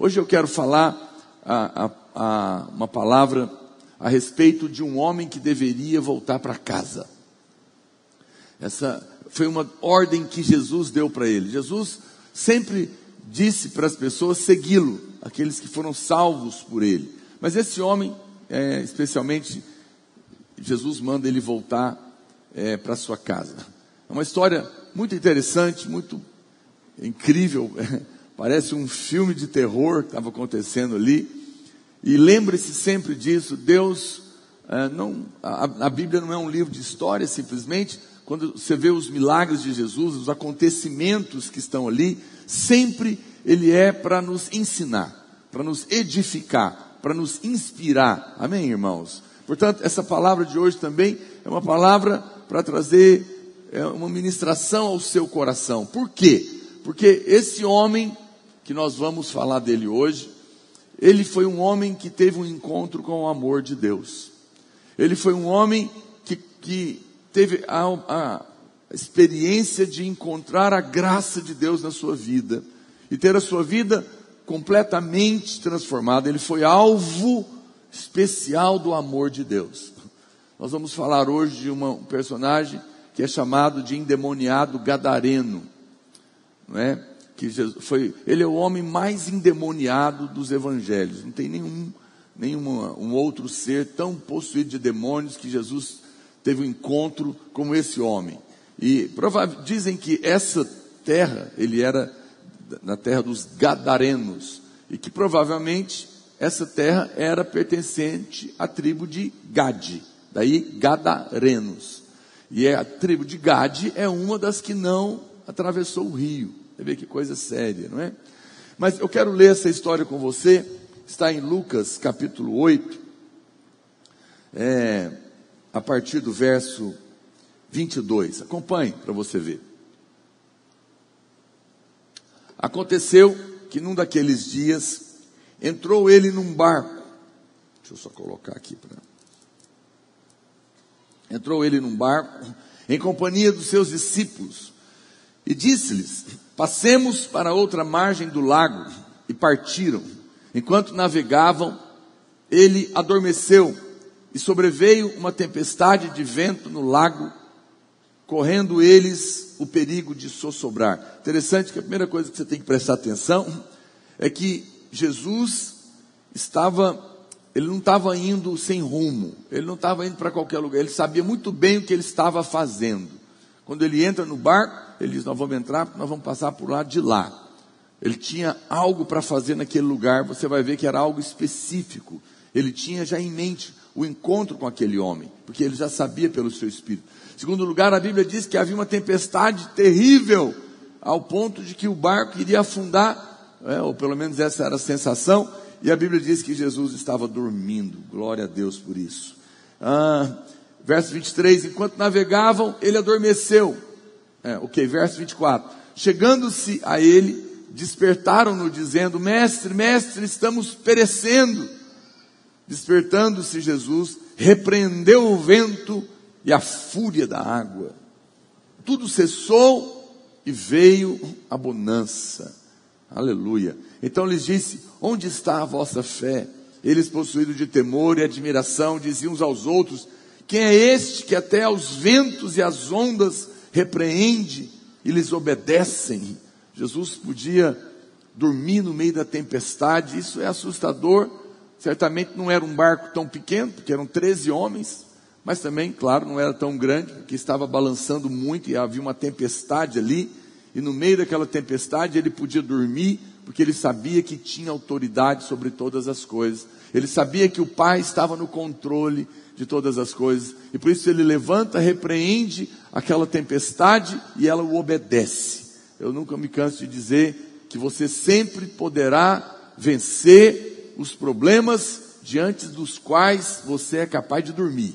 Hoje eu quero falar a, a, a, uma palavra a respeito de um homem que deveria voltar para casa. Essa foi uma ordem que Jesus deu para ele. Jesus sempre disse para as pessoas segui-lo, aqueles que foram salvos por ele. Mas esse homem, é, especialmente, Jesus manda ele voltar é, para sua casa. É uma história muito interessante, muito incrível. Parece um filme de terror que estava acontecendo ali. E lembre-se sempre disso: Deus, é, não, a, a Bíblia não é um livro de história simplesmente. Quando você vê os milagres de Jesus, os acontecimentos que estão ali, sempre ele é para nos ensinar, para nos edificar, para nos inspirar. Amém, irmãos? Portanto, essa palavra de hoje também é uma palavra para trazer é, uma ministração ao seu coração. Por quê? Porque esse homem que nós vamos falar dele hoje, ele foi um homem que teve um encontro com o amor de Deus. Ele foi um homem que, que teve a, a experiência de encontrar a graça de Deus na sua vida e ter a sua vida completamente transformada. Ele foi alvo especial do amor de Deus. Nós vamos falar hoje de uma, um personagem que é chamado de endemoniado gadareno, não é? Que Jesus, foi, ele é o homem mais endemoniado dos evangelhos. Não tem nenhum, nenhum um outro ser tão possuído de demônios que Jesus teve um encontro como esse homem. E dizem que essa terra, ele era na terra dos Gadarenos, e que provavelmente essa terra era pertencente à tribo de Gade, daí Gadarenos. E é a tribo de Gade é uma das que não atravessou o rio. Você vê que coisa séria, não é? Mas eu quero ler essa história com você, está em Lucas capítulo 8, é, a partir do verso 22. Acompanhe para você ver. Aconteceu que num daqueles dias entrou ele num barco. Deixa eu só colocar aqui para. Entrou ele num barco em companhia dos seus discípulos e disse-lhes: Passemos para outra margem do lago. E partiram. Enquanto navegavam, ele adormeceu e sobreveio uma tempestade de vento no lago correndo eles o perigo de sossobrar. Interessante que a primeira coisa que você tem que prestar atenção é que Jesus estava, ele não estava indo sem rumo, ele não estava indo para qualquer lugar, ele sabia muito bem o que ele estava fazendo. Quando ele entra no barco, ele diz: Nós vamos entrar, porque nós vamos passar por lá de lá. Ele tinha algo para fazer naquele lugar, você vai ver que era algo específico. Ele tinha já em mente o encontro com aquele homem, porque ele já sabia pelo seu espírito. Segundo lugar, a Bíblia diz que havia uma tempestade terrível, ao ponto de que o barco iria afundar, é, ou pelo menos essa era a sensação, e a Bíblia diz que Jesus estava dormindo. Glória a Deus por isso. Ah, verso 23: enquanto navegavam, ele adormeceu. É, ok, verso 24: chegando-se a ele, despertaram-no, dizendo: Mestre, mestre, estamos perecendo. Despertando-se Jesus, repreendeu o vento e a fúria da água. Tudo cessou e veio a bonança. Aleluia. Então lhes disse: Onde está a vossa fé? Eles, possuídos de temor e admiração, diziam uns aos outros: Quem é este que até aos ventos e às ondas repreende e lhes obedecem? Jesus podia dormir no meio da tempestade, isso é assustador. Certamente não era um barco tão pequeno, porque eram 13 homens, mas também, claro, não era tão grande, porque estava balançando muito e havia uma tempestade ali. E no meio daquela tempestade ele podia dormir, porque ele sabia que tinha autoridade sobre todas as coisas. Ele sabia que o Pai estava no controle de todas as coisas. E por isso ele levanta, repreende aquela tempestade e ela o obedece. Eu nunca me canso de dizer que você sempre poderá vencer os problemas diante dos quais você é capaz de dormir.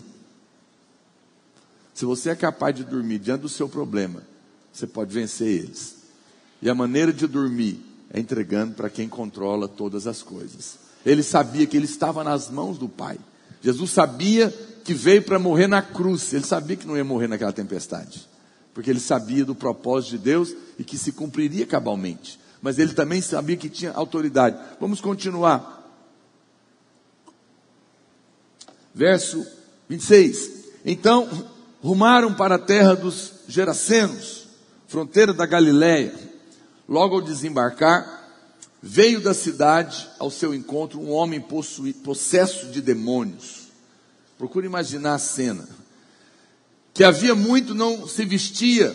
Se você é capaz de dormir diante do seu problema, você pode vencer eles. E a maneira de dormir é entregando para quem controla todas as coisas. Ele sabia que ele estava nas mãos do Pai. Jesus sabia que veio para morrer na cruz. Ele sabia que não ia morrer naquela tempestade. Porque ele sabia do propósito de Deus e que se cumpriria cabalmente. mas ele também sabia que tinha autoridade. Vamos continuar. Verso 26. Então rumaram para a terra dos Gerasenos, fronteira da Galiléia. Logo ao desembarcar, veio da cidade ao seu encontro um homem possesso de demônios. Procure imaginar a cena. Que havia muito não se vestia,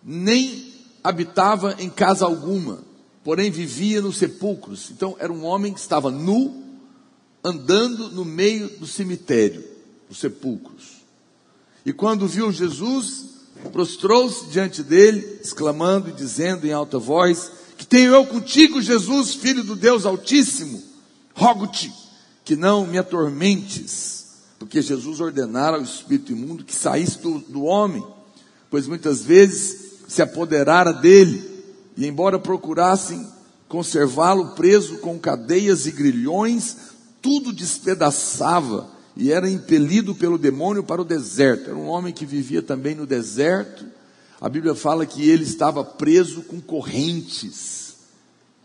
nem habitava em casa alguma, porém vivia nos sepulcros. Então era um homem que estava nu, andando no meio do cemitério, dos sepulcros. E quando viu Jesus, prostrou-se diante dele, exclamando e dizendo em alta voz: Que tenho eu contigo, Jesus, filho do Deus Altíssimo? Rogo-te que não me atormentes, porque Jesus ordenara ao espírito imundo que saísse do, do homem, pois muitas vezes se apoderara dele, e embora procurassem conservá-lo preso com cadeias e grilhões, tudo despedaçava e era impelido pelo demônio para o deserto. Era um homem que vivia também no deserto. A Bíblia fala que ele estava preso com correntes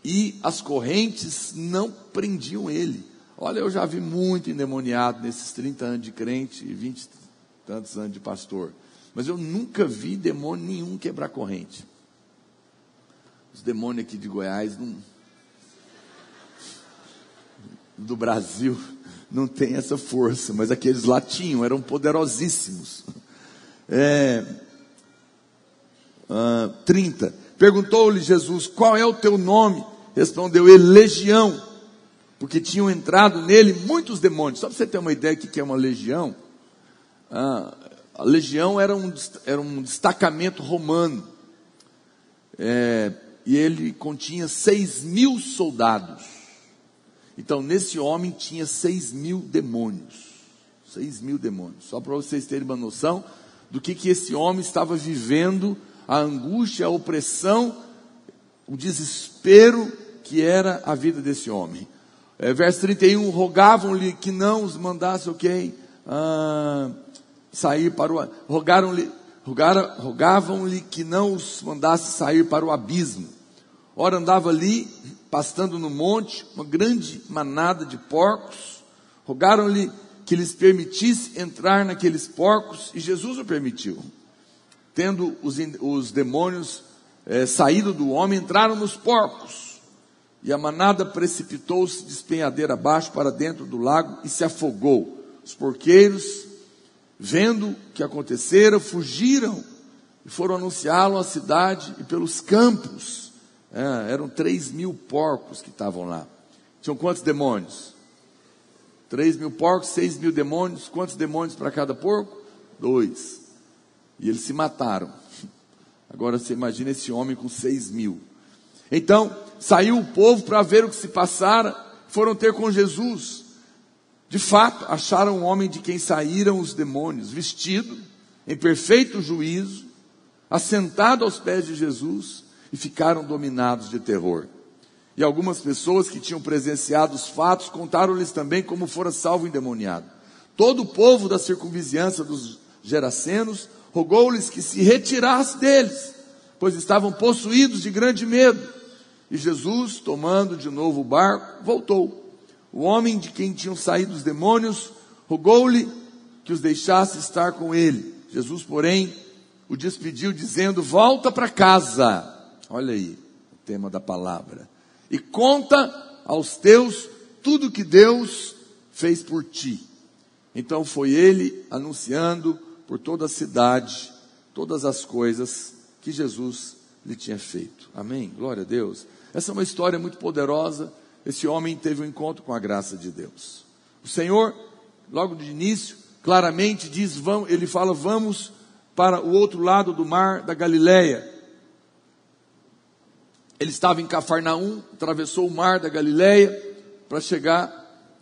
e as correntes não prendiam ele. Olha, eu já vi muito endemoniado nesses 30 anos de crente e 20 e tantos anos de pastor. Mas eu nunca vi demônio nenhum quebrar corrente. Os demônios aqui de Goiás não, do Brasil não tem essa força, mas aqueles lá tinham, eram poderosíssimos. É, uh, 30. Perguntou-lhe Jesus: Qual é o teu nome? Respondeu ele: Legião, porque tinham entrado nele muitos demônios. Só para você ter uma ideia do que é uma legião, uh, a legião era um, era um destacamento romano. É, e ele continha seis mil soldados. Então, nesse homem tinha seis mil demônios. Seis mil demônios. Só para vocês terem uma noção do que, que esse homem estava vivendo, a angústia, a opressão, o desespero que era a vida desse homem. É, verso 31, rogavam-lhe que não os mandasse, ok? Ah, sair para o rogaram-lhe rogavam-lhe que não os mandasse sair para o abismo. Ora andava ali, pastando no monte, uma grande manada de porcos. Rogaram-lhe que lhes permitisse entrar naqueles porcos, e Jesus o permitiu. Tendo os, os demônios é, saído do homem, entraram nos porcos. E a manada precipitou-se de abaixo para dentro do lago e se afogou. Os porqueiros vendo o que acontecera, fugiram e foram anunciá-lo à cidade e pelos campos. É, eram três mil porcos que estavam lá. Tinham quantos demônios? Três mil porcos, seis mil demônios. Quantos demônios para cada porco? Dois. E eles se mataram. Agora você imagina esse homem com seis mil. Então, saiu o povo para ver o que se passara, foram ter com Jesus. De fato, acharam um homem de quem saíram os demônios, vestido, em perfeito juízo, assentado aos pés de Jesus, e ficaram dominados de terror. E algumas pessoas que tinham presenciado os fatos contaram-lhes também como fora salvo endemoniado. Todo o povo da circunvizinhança dos Gerasenos rogou-lhes que se retirasse deles, pois estavam possuídos de grande medo. E Jesus, tomando de novo o barco, voltou o homem de quem tinham saído os demônios rogou-lhe que os deixasse estar com ele. Jesus, porém, o despediu, dizendo: Volta para casa. Olha aí o tema da palavra. E conta aos teus tudo que Deus fez por ti. Então foi ele anunciando por toda a cidade todas as coisas que Jesus lhe tinha feito. Amém? Glória a Deus. Essa é uma história muito poderosa esse homem teve um encontro com a graça de Deus. O Senhor, logo de início, claramente diz, vamos, ele fala, vamos para o outro lado do mar da Galileia. Ele estava em Cafarnaum, atravessou o mar da Galileia para chegar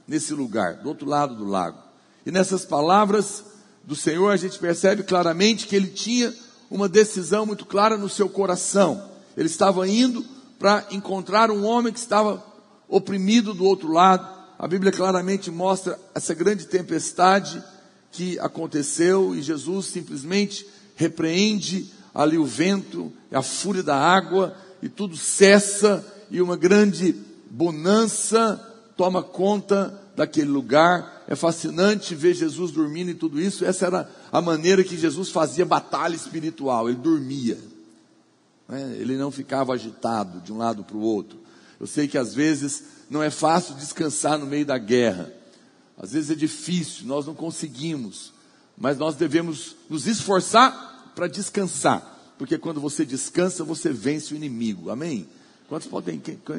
nesse lugar, do outro lado do lago. E nessas palavras do Senhor, a gente percebe claramente que ele tinha uma decisão muito clara no seu coração. Ele estava indo para encontrar um homem que estava oprimido do outro lado. A Bíblia claramente mostra essa grande tempestade que aconteceu e Jesus simplesmente repreende ali o vento, a fúria da água e tudo cessa e uma grande bonança toma conta daquele lugar. É fascinante ver Jesus dormindo e tudo isso. Essa era a maneira que Jesus fazia batalha espiritual. Ele dormia. Né? Ele não ficava agitado de um lado para o outro. Eu sei que às vezes não é fácil descansar no meio da guerra. Às vezes é difícil, nós não conseguimos. Mas nós devemos nos esforçar para descansar. Porque quando você descansa, você vence o inimigo. Amém? Quantos podem?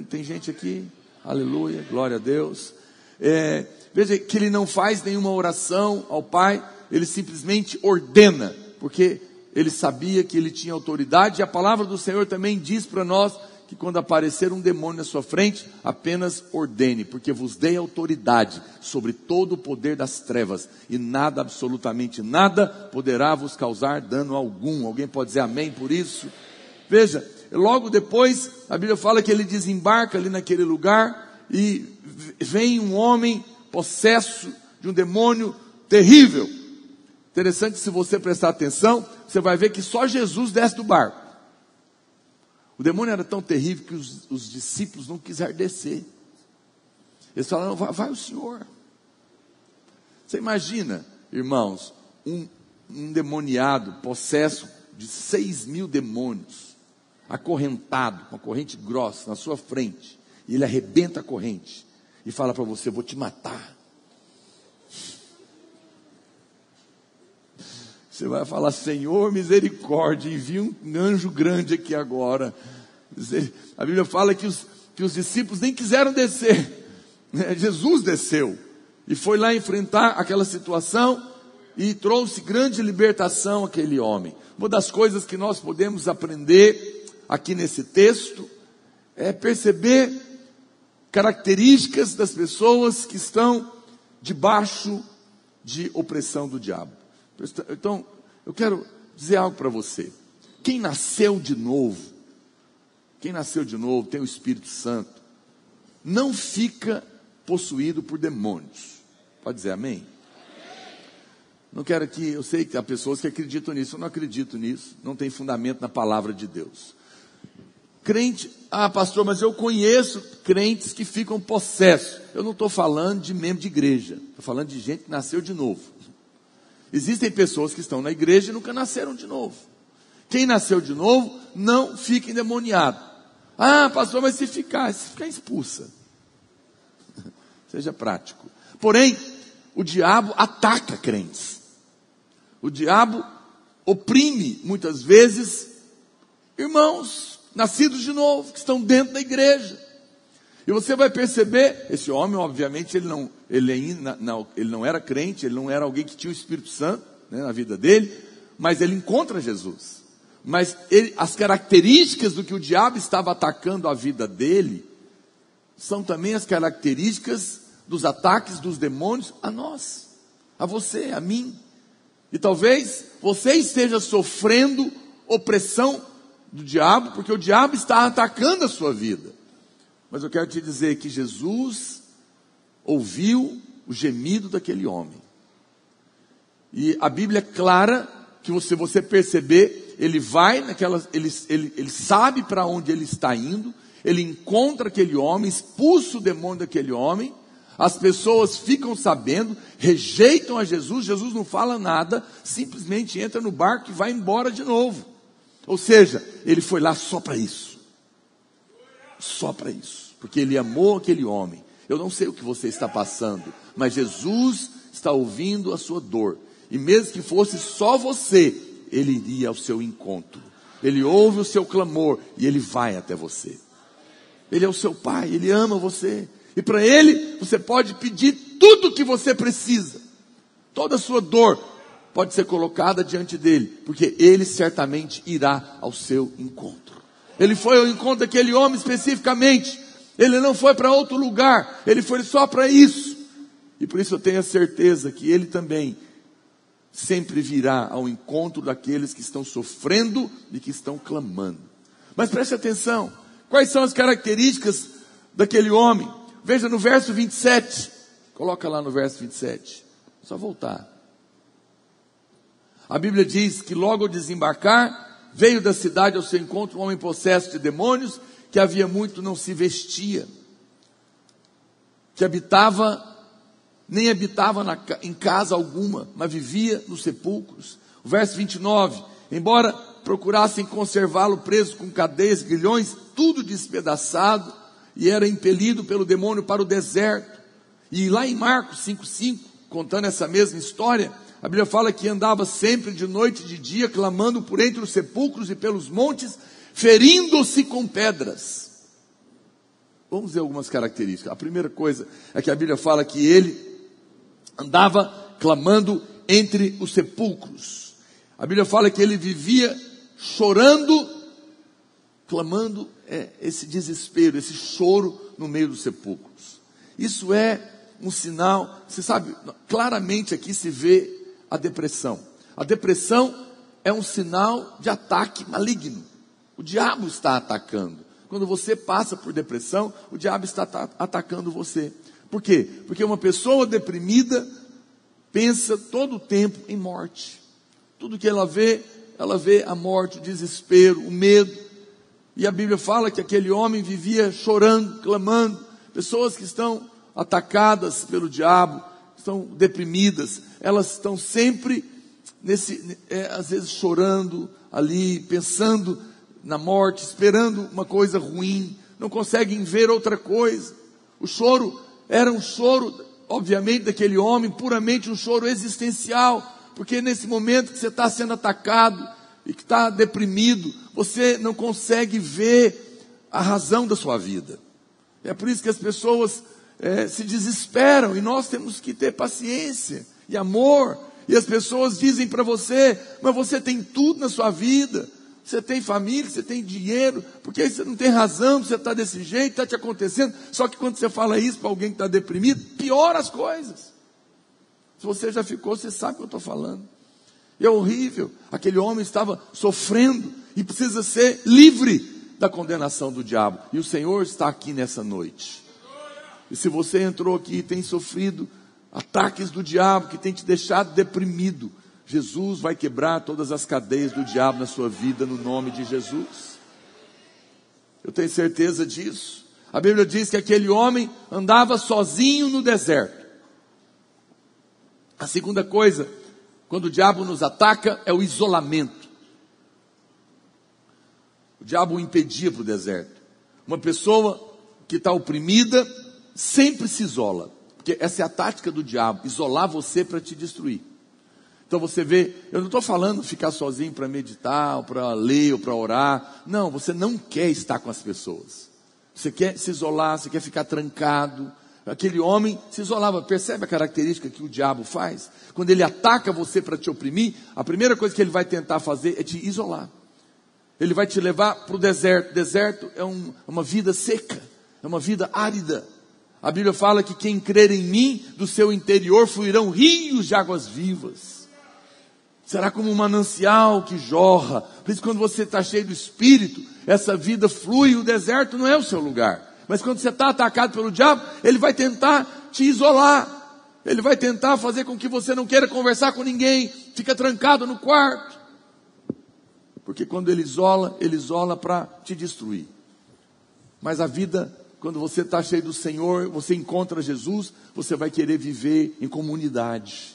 Tem gente aqui? Aleluia, glória a Deus. É, veja que ele não faz nenhuma oração ao Pai, ele simplesmente ordena, porque ele sabia que ele tinha autoridade, e a palavra do Senhor também diz para nós que quando aparecer um demônio na sua frente, apenas ordene, porque vos dei autoridade sobre todo o poder das trevas, e nada, absolutamente nada, poderá vos causar dano algum. Alguém pode dizer amém por isso? Veja, logo depois, a Bíblia fala que ele desembarca ali naquele lugar, e vem um homem possesso de um demônio terrível. Interessante, se você prestar atenção, você vai ver que só Jesus desce do barco. O demônio era tão terrível que os, os discípulos não quiseram descer. Eles falaram: vai, vai, o Senhor. Você imagina, irmãos, um, um demoniado, possesso de seis mil demônios, acorrentado, com a corrente grossa na sua frente, e ele arrebenta a corrente e fala para você: Vou te matar. Você vai falar, Senhor, misericórdia, envia um anjo grande aqui agora. A Bíblia fala que os, que os discípulos nem quiseram descer. Né? Jesus desceu e foi lá enfrentar aquela situação e trouxe grande libertação àquele homem. Uma das coisas que nós podemos aprender aqui nesse texto é perceber características das pessoas que estão debaixo de opressão do diabo. Então, eu quero dizer algo para você. Quem nasceu de novo, quem nasceu de novo, tem o Espírito Santo, não fica possuído por demônios. Pode dizer amém? Não quero que, eu sei que há pessoas que acreditam nisso, eu não acredito nisso, não tem fundamento na palavra de Deus. Crente, ah, pastor, mas eu conheço crentes que ficam possessos. Eu não estou falando de membro de igreja, estou falando de gente que nasceu de novo. Existem pessoas que estão na igreja e nunca nasceram de novo. Quem nasceu de novo não fica endemoniado. Ah, pastor, mas se ficar, se ficar expulsa. Seja prático. Porém, o diabo ataca crentes. O diabo oprime muitas vezes irmãos nascidos de novo, que estão dentro da igreja. E você vai perceber, esse homem, obviamente, ele não, ele ainda, não, ele não era crente, ele não era alguém que tinha o Espírito Santo né, na vida dele, mas ele encontra Jesus. Mas ele, as características do que o diabo estava atacando a vida dele, são também as características dos ataques dos demônios a nós, a você, a mim. E talvez você esteja sofrendo opressão do diabo, porque o diabo está atacando a sua vida. Mas eu quero te dizer que Jesus ouviu o gemido daquele homem. E a Bíblia é clara que você você perceber, ele vai naquela, ele, ele, ele sabe para onde ele está indo, ele encontra aquele homem, expulsa o demônio daquele homem, as pessoas ficam sabendo, rejeitam a Jesus, Jesus não fala nada, simplesmente entra no barco e vai embora de novo. Ou seja, ele foi lá só para isso. Só para isso. Porque ele amou aquele homem. Eu não sei o que você está passando, mas Jesus está ouvindo a sua dor. E mesmo que fosse só você, ele iria ao seu encontro. Ele ouve o seu clamor e ele vai até você. Ele é o seu pai, ele ama você. E para ele, você pode pedir tudo o que você precisa. Toda a sua dor, pode ser colocada diante dele, porque ele certamente irá ao seu encontro. Ele foi ao encontro daquele homem especificamente. Ele não foi para outro lugar, ele foi só para isso. E por isso eu tenho a certeza que ele também sempre virá ao encontro daqueles que estão sofrendo e que estão clamando. Mas preste atenção, quais são as características daquele homem? Veja no verso 27. Coloca lá no verso 27. Só voltar. A Bíblia diz que logo ao desembarcar, veio da cidade ao seu encontro um homem possesso de demônios, que havia muito não se vestia, que habitava, nem habitava na, em casa alguma, mas vivia nos sepulcros. O verso 29, embora procurassem conservá-lo preso com cadeias, grilhões, tudo despedaçado, e era impelido pelo demônio para o deserto. E lá em Marcos 5,5, contando essa mesma história, a Bíblia fala que andava sempre de noite e de dia, clamando por entre os sepulcros e pelos montes, ferindo-se com pedras. Vamos ver algumas características. A primeira coisa é que a Bíblia fala que ele andava clamando entre os sepulcros. A Bíblia fala que ele vivia chorando, clamando é, esse desespero, esse choro no meio dos sepulcros. Isso é um sinal, você sabe, claramente aqui se vê a depressão. A depressão é um sinal de ataque maligno. O diabo está atacando. Quando você passa por depressão, o diabo está atacando você. Por quê? Porque uma pessoa deprimida pensa todo o tempo em morte. Tudo que ela vê, ela vê a morte, o desespero, o medo. E a Bíblia fala que aquele homem vivia chorando, clamando. Pessoas que estão atacadas pelo diabo, estão deprimidas, elas estão sempre nesse, é, às vezes chorando ali, pensando na morte, esperando uma coisa ruim, não conseguem ver outra coisa. O choro era um choro, obviamente, daquele homem, puramente um choro existencial, porque nesse momento que você está sendo atacado e que está deprimido, você não consegue ver a razão da sua vida. É por isso que as pessoas é, se desesperam e nós temos que ter paciência e amor. E as pessoas dizem para você, mas você tem tudo na sua vida. Você tem família, você tem dinheiro, porque você não tem razão, você está desse jeito, está te acontecendo. Só que quando você fala isso para alguém que está deprimido, piora as coisas. Se você já ficou, você sabe o que eu estou falando. É horrível. Aquele homem estava sofrendo e precisa ser livre da condenação do diabo. E o Senhor está aqui nessa noite. E se você entrou aqui e tem sofrido ataques do diabo que tem te deixado deprimido, Jesus vai quebrar todas as cadeias do diabo na sua vida no nome de Jesus. Eu tenho certeza disso. A Bíblia diz que aquele homem andava sozinho no deserto. A segunda coisa, quando o diabo nos ataca, é o isolamento. O diabo o impedia para o deserto. Uma pessoa que está oprimida sempre se isola. Porque essa é a tática do diabo, isolar você para te destruir. Então você vê, eu não estou falando ficar sozinho para meditar, ou para ler, ou para orar. Não, você não quer estar com as pessoas. Você quer se isolar, você quer ficar trancado. Aquele homem se isolava. Percebe a característica que o diabo faz? Quando ele ataca você para te oprimir, a primeira coisa que ele vai tentar fazer é te isolar. Ele vai te levar para o deserto. Deserto é um, uma vida seca, é uma vida árida. A Bíblia fala que quem crer em mim, do seu interior fluirão rios de águas vivas será como um manancial que jorra. Por isso, quando você está cheio do Espírito, essa vida flui, o deserto não é o seu lugar. Mas quando você está atacado pelo diabo, ele vai tentar te isolar. Ele vai tentar fazer com que você não queira conversar com ninguém, fica trancado no quarto. Porque quando ele isola, ele isola para te destruir. Mas a vida, quando você está cheio do Senhor, você encontra Jesus, você vai querer viver em comunidade.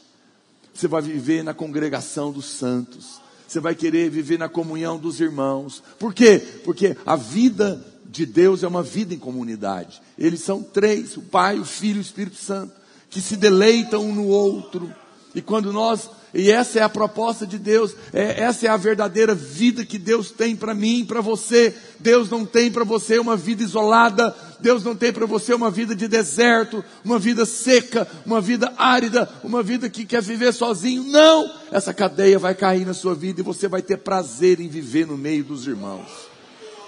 Você vai viver na congregação dos santos. Você vai querer viver na comunhão dos irmãos. Por quê? Porque a vida de Deus é uma vida em comunidade. Eles são três: o Pai, o Filho e o Espírito Santo, que se deleitam um no outro. E quando nós e essa é a proposta de Deus, é, essa é a verdadeira vida que Deus tem para mim e para você. Deus não tem para você uma vida isolada, Deus não tem para você uma vida de deserto, uma vida seca, uma vida árida, uma vida que quer viver sozinho. Não! Essa cadeia vai cair na sua vida e você vai ter prazer em viver no meio dos irmãos,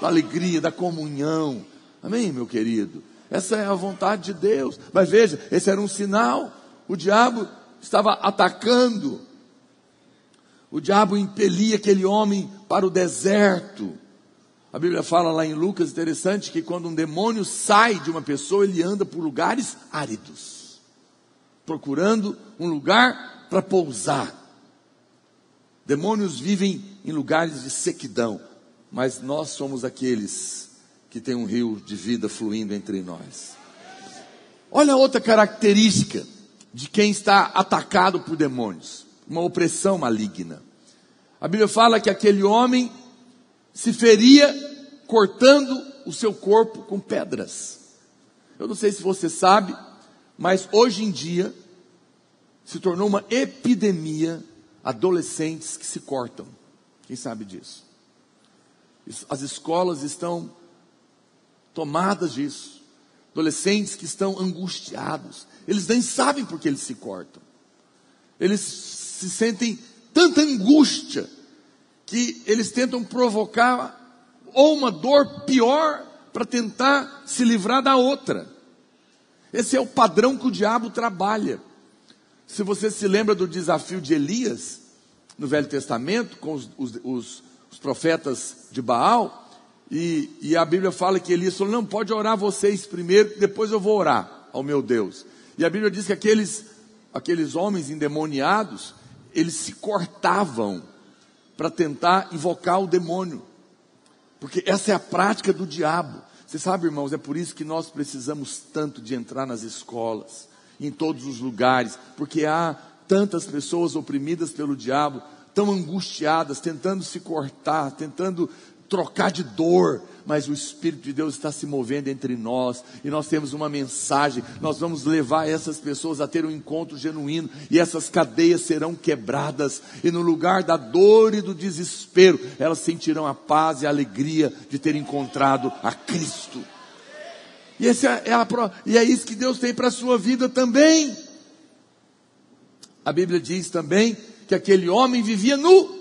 da alegria, da comunhão. Amém, meu querido? Essa é a vontade de Deus. Mas veja, esse era um sinal. O diabo estava atacando o diabo impelia aquele homem para o deserto. A Bíblia fala lá em Lucas, interessante, que quando um demônio sai de uma pessoa, ele anda por lugares áridos, procurando um lugar para pousar. Demônios vivem em lugares de sequidão, mas nós somos aqueles que têm um rio de vida fluindo entre nós. Olha outra característica de quem está atacado por demônios, uma opressão maligna. A Bíblia fala que aquele homem se feria cortando o seu corpo com pedras. Eu não sei se você sabe, mas hoje em dia se tornou uma epidemia adolescentes que se cortam. Quem sabe disso? As escolas estão tomadas disso. Adolescentes que estão angustiados. Eles nem sabem por que eles se cortam. Eles se sentem tanta angústia que eles tentam provocar ou uma dor pior para tentar se livrar da outra. Esse é o padrão que o diabo trabalha. Se você se lembra do desafio de Elias, no Velho Testamento, com os, os, os, os profetas de Baal, e, e, a Bíblia fala que Elias falou: Não, pode orar vocês primeiro, depois eu vou orar ao meu Deus. E a Bíblia diz que aqueles, aqueles homens endemoniados, eles se cortavam para tentar invocar o demônio, porque essa é a prática do diabo. Você sabe, irmãos, é por isso que nós precisamos tanto de entrar nas escolas, em todos os lugares, porque há tantas pessoas oprimidas pelo diabo, tão angustiadas, tentando se cortar, tentando trocar de dor, mas o Espírito de Deus está se movendo entre nós e nós temos uma mensagem. Nós vamos levar essas pessoas a ter um encontro genuíno e essas cadeias serão quebradas, e no lugar da dor e do desespero, elas sentirão a paz e a alegria de ter encontrado a Cristo. E, esse é, é a, e é isso que Deus tem para a sua vida também. A Bíblia diz também que aquele homem vivia nu.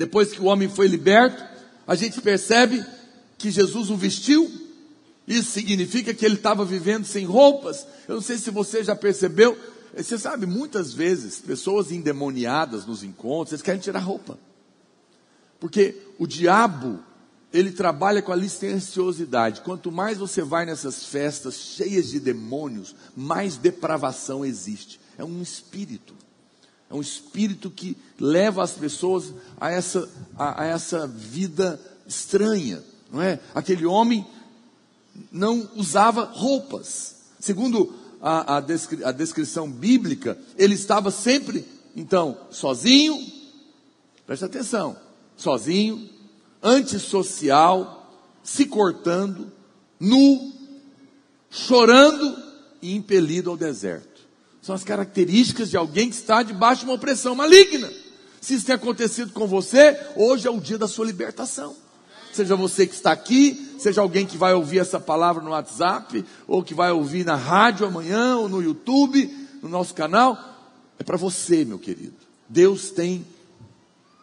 Depois que o homem foi liberto, a gente percebe que Jesus o vestiu. Isso significa que ele estava vivendo sem roupas. Eu não sei se você já percebeu. Você sabe, muitas vezes, pessoas endemoniadas nos encontros, eles querem tirar roupa. Porque o diabo, ele trabalha com a licenciosidade. Quanto mais você vai nessas festas cheias de demônios, mais depravação existe. É um espírito. É um espírito que leva as pessoas a essa, a, a essa vida estranha. Não é? Aquele homem não usava roupas. Segundo a, a, descri, a descrição bíblica, ele estava sempre, então, sozinho, preste atenção, sozinho, antissocial, se cortando, nu, chorando e impelido ao deserto. São as características de alguém que está debaixo de uma opressão maligna. Se isso tem acontecido com você, hoje é o dia da sua libertação. Seja você que está aqui, seja alguém que vai ouvir essa palavra no WhatsApp, ou que vai ouvir na rádio amanhã, ou no YouTube, no nosso canal, é para você, meu querido. Deus tem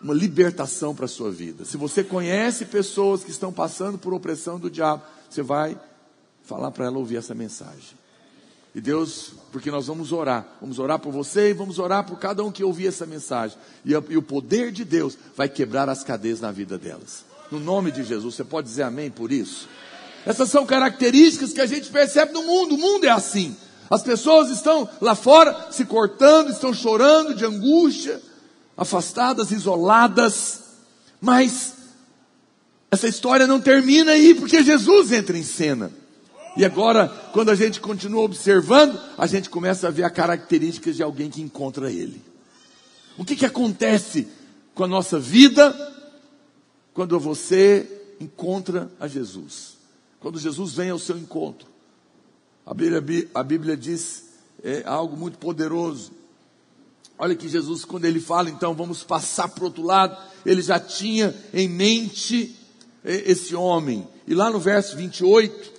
uma libertação para a sua vida. Se você conhece pessoas que estão passando por opressão do diabo, você vai falar para ela ouvir essa mensagem. E Deus, porque nós vamos orar, vamos orar por você e vamos orar por cada um que ouvir essa mensagem. E, e o poder de Deus vai quebrar as cadeias na vida delas. No nome de Jesus, você pode dizer amém por isso? Essas são características que a gente percebe no mundo. O mundo é assim. As pessoas estão lá fora se cortando, estão chorando de angústia, afastadas, isoladas, mas essa história não termina aí, porque Jesus entra em cena. E agora, quando a gente continua observando, a gente começa a ver as características de alguém que encontra Ele. O que, que acontece com a nossa vida quando você encontra a Jesus? Quando Jesus vem ao seu encontro. A Bíblia, a Bíblia diz é algo muito poderoso. Olha que Jesus, quando ele fala, então vamos passar para o outro lado, ele já tinha em mente esse homem. E lá no verso 28,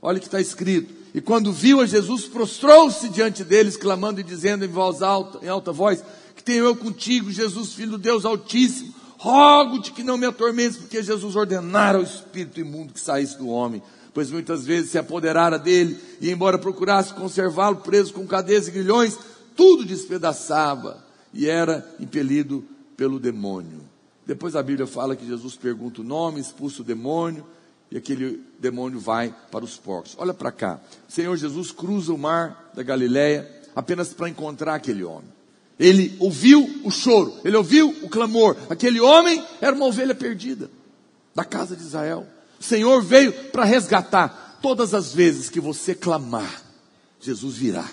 olha o que está escrito. E quando viu a Jesus, prostrou-se diante deles, clamando e dizendo em voz alta, em alta voz: Que tenho eu contigo, Jesus, filho do Deus Altíssimo. Rogo-te que não me atormentes, porque Jesus ordenara ao espírito imundo que saísse do homem pois muitas vezes se apoderara dele, e embora procurasse conservá-lo preso com cadeias e grilhões, tudo despedaçava e era impelido pelo demônio. Depois a Bíblia fala que Jesus pergunta o nome, expulsa o demônio e aquele demônio vai para os porcos. Olha para cá. O Senhor Jesus cruza o mar da Galileia apenas para encontrar aquele homem. Ele ouviu o choro, ele ouviu o clamor. Aquele homem era uma ovelha perdida da casa de Israel. O Senhor veio para resgatar. Todas as vezes que você clamar, Jesus virá.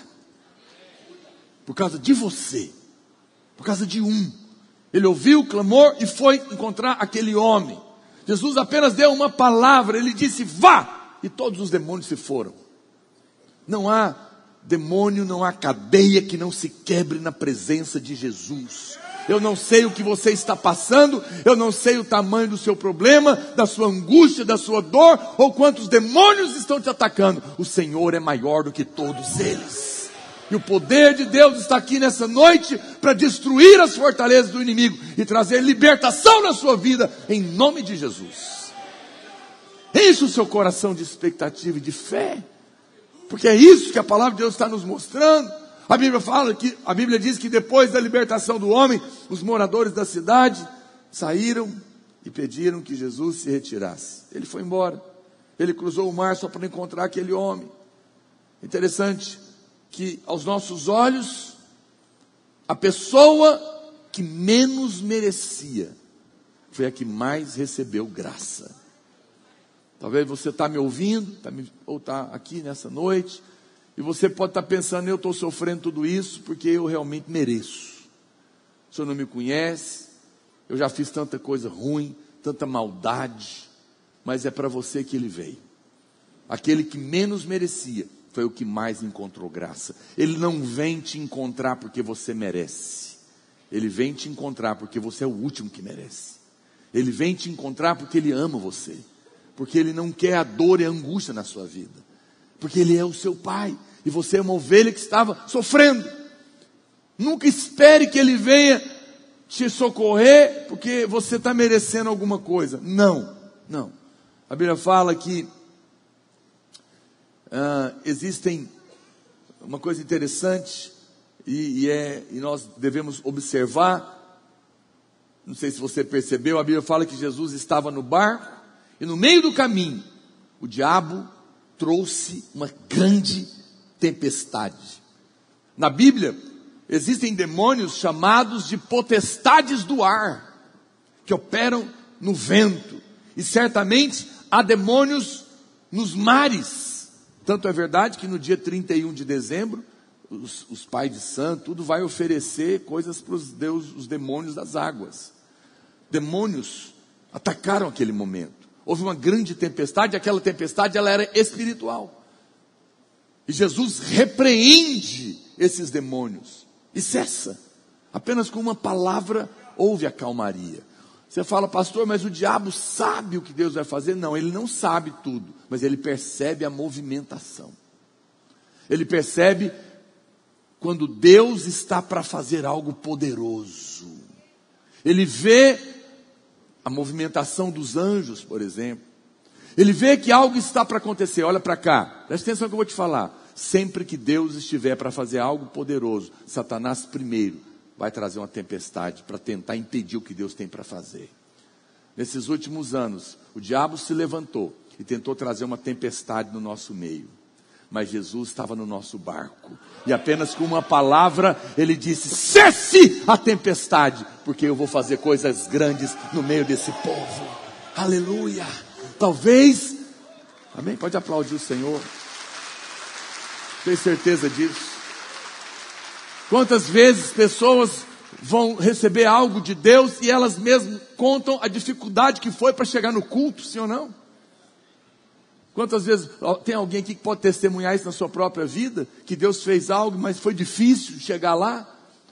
Por causa de você, por causa de um. Ele ouviu o clamor e foi encontrar aquele homem. Jesus apenas deu uma palavra, ele disse: vá! E todos os demônios se foram. Não há demônio, não há cadeia que não se quebre na presença de Jesus. Eu não sei o que você está passando, eu não sei o tamanho do seu problema, da sua angústia, da sua dor, ou quantos demônios estão te atacando. O Senhor é maior do que todos eles. E o poder de Deus está aqui nessa noite para destruir as fortalezas do inimigo e trazer libertação na sua vida, em nome de Jesus. Enche o seu coração de expectativa e de fé. Porque é isso que a palavra de Deus está nos mostrando. A Bíblia fala que, a Bíblia diz que depois da libertação do homem, os moradores da cidade saíram e pediram que Jesus se retirasse. Ele foi embora. Ele cruzou o mar só para encontrar aquele homem. Interessante que aos nossos olhos, a pessoa que menos merecia foi a que mais recebeu graça. Talvez você está me ouvindo, tá me, ou está aqui nessa noite, e você pode estar tá pensando, eu estou sofrendo tudo isso porque eu realmente mereço. O senhor não me conhece, eu já fiz tanta coisa ruim, tanta maldade, mas é para você que ele veio. Aquele que menos merecia foi o que mais encontrou graça. Ele não vem te encontrar porque você merece. Ele vem te encontrar porque você é o último que merece. Ele vem te encontrar porque ele ama você porque Ele não quer a dor e a angústia na sua vida, porque Ele é o seu Pai e você é uma ovelha que estava sofrendo. Nunca espere que Ele venha te socorrer porque você está merecendo alguma coisa. Não, não. A Bíblia fala que ah, existem uma coisa interessante e, e, é, e nós devemos observar. Não sei se você percebeu, a Bíblia fala que Jesus estava no barco e no meio do caminho, o diabo trouxe uma grande tempestade. Na Bíblia, existem demônios chamados de potestades do ar, que operam no vento. E certamente há demônios nos mares. Tanto é verdade que no dia 31 de dezembro, os, os pais de santo, tudo vai oferecer coisas para os os demônios das águas. Demônios atacaram aquele momento houve uma grande tempestade, aquela tempestade ela era espiritual. E Jesus repreende esses demônios e cessa. Apenas com uma palavra houve a calmaria. Você fala, pastor, mas o diabo sabe o que Deus vai fazer? Não, ele não sabe tudo, mas ele percebe a movimentação. Ele percebe quando Deus está para fazer algo poderoso. Ele vê a movimentação dos anjos, por exemplo. Ele vê que algo está para acontecer. Olha para cá, presta atenção que eu vou te falar. Sempre que Deus estiver para fazer algo poderoso, Satanás primeiro vai trazer uma tempestade para tentar impedir o que Deus tem para fazer. Nesses últimos anos, o diabo se levantou e tentou trazer uma tempestade no nosso meio mas Jesus estava no nosso barco. E apenas com uma palavra ele disse: cesse a tempestade, porque eu vou fazer coisas grandes no meio desse povo. Aleluia. Talvez, amém? Pode aplaudir o Senhor. Tem certeza disso? Quantas vezes pessoas vão receber algo de Deus e elas mesmas contam a dificuldade que foi para chegar no culto, sim ou não? Quantas vezes tem alguém aqui que pode testemunhar isso na sua própria vida? Que Deus fez algo, mas foi difícil chegar lá?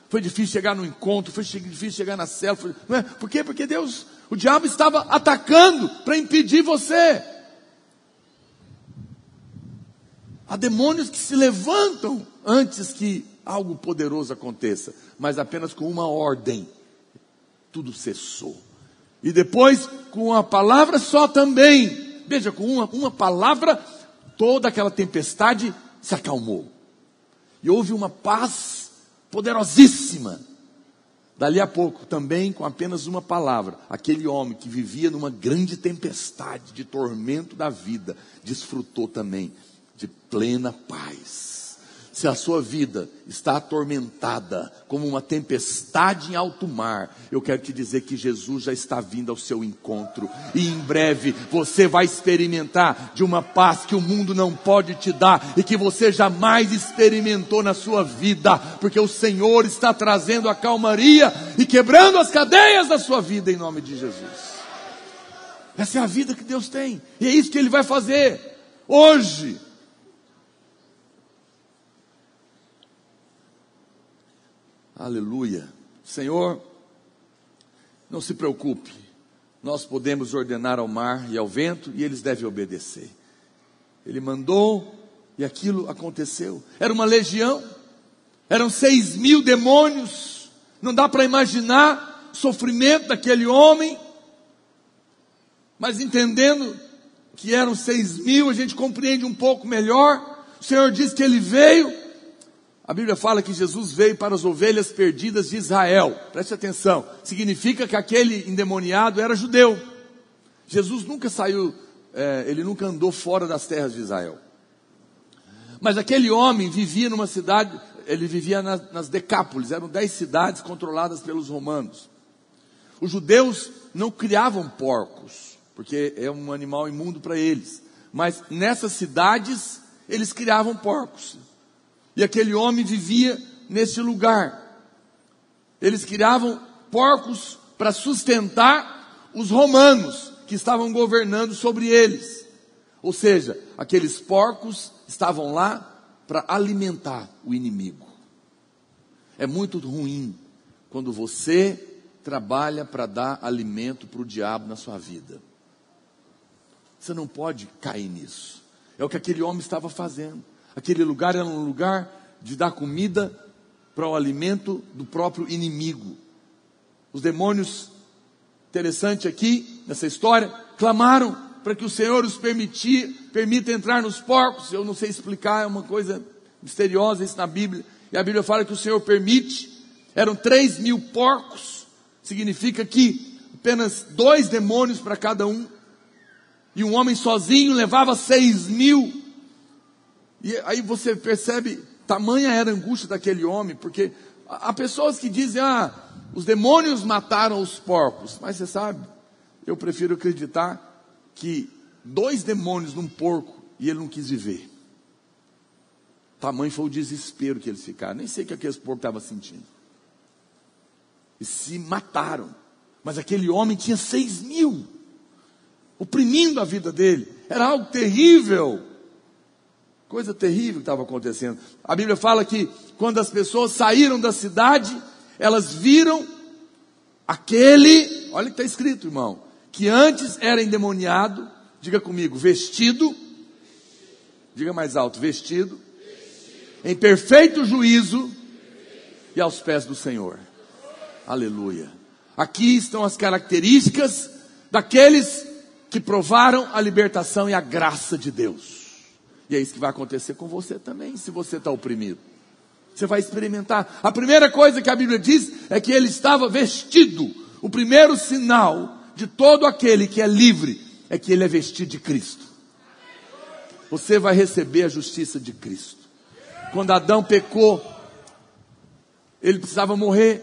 Foi difícil chegar no encontro, foi difícil chegar na célula. Foi, é? Por quê? Porque Deus, o diabo estava atacando para impedir você. Há demônios que se levantam antes que algo poderoso aconteça, mas apenas com uma ordem. Tudo cessou. E depois, com a palavra só também, veja, com uma, uma palavra, toda aquela tempestade se acalmou. E houve uma paz poderosíssima. Dali a pouco, também com apenas uma palavra, aquele homem que vivia numa grande tempestade de tormento da vida, desfrutou também de plena paz, se a sua vida está atormentada como uma tempestade em alto mar, eu quero te dizer que Jesus já está vindo ao seu encontro e em breve você vai experimentar de uma paz que o mundo não pode te dar e que você jamais experimentou na sua vida, porque o Senhor está trazendo a calmaria e quebrando as cadeias da sua vida em nome de Jesus. Essa é a vida que Deus tem e é isso que Ele vai fazer hoje. Aleluia. Senhor, não se preocupe, nós podemos ordenar ao mar e ao vento e eles devem obedecer. Ele mandou e aquilo aconteceu. Era uma legião, eram seis mil demônios, não dá para imaginar o sofrimento daquele homem, mas entendendo que eram seis mil, a gente compreende um pouco melhor. O Senhor diz que ele veio a Bíblia fala que Jesus veio para as ovelhas perdidas de Israel. Preste atenção. Significa que aquele endemoniado era judeu. Jesus nunca saiu, é, ele nunca andou fora das terras de Israel. Mas aquele homem vivia numa cidade, ele vivia nas, nas Decápolis, eram dez cidades controladas pelos romanos. Os judeus não criavam porcos, porque é um animal imundo para eles. Mas nessas cidades, eles criavam porcos. E aquele homem vivia nesse lugar. Eles criavam porcos para sustentar os romanos que estavam governando sobre eles. Ou seja, aqueles porcos estavam lá para alimentar o inimigo. É muito ruim quando você trabalha para dar alimento para o diabo na sua vida. Você não pode cair nisso. É o que aquele homem estava fazendo. Aquele lugar era um lugar de dar comida para o alimento do próprio inimigo. Os demônios, interessante aqui, nessa história, clamaram para que o Senhor os permitir, permita entrar nos porcos. Eu não sei explicar, é uma coisa misteriosa isso na Bíblia. E a Bíblia fala que o Senhor permite. Eram três mil porcos. Significa que apenas dois demônios para cada um. E um homem sozinho levava seis mil. E aí você percebe, tamanha era a angústia daquele homem, porque há pessoas que dizem, ah, os demônios mataram os porcos. Mas você sabe, eu prefiro acreditar que dois demônios num porco e ele não quis viver. Tamanho foi o desespero que eles ficaram. Nem sei o que aqueles porcos estavam sentindo. E se mataram. Mas aquele homem tinha seis mil, oprimindo a vida dele. Era algo terrível. Coisa terrível que estava acontecendo. A Bíblia fala que quando as pessoas saíram da cidade, elas viram aquele, olha o que está escrito, irmão, que antes era endemoniado, diga comigo, vestido, diga mais alto, vestido, em perfeito juízo e aos pés do Senhor. Aleluia. Aqui estão as características daqueles que provaram a libertação e a graça de Deus. E é isso que vai acontecer com você também, se você está oprimido. Você vai experimentar. A primeira coisa que a Bíblia diz é que ele estava vestido. O primeiro sinal de todo aquele que é livre é que ele é vestido de Cristo. Você vai receber a justiça de Cristo. Quando Adão pecou, ele precisava morrer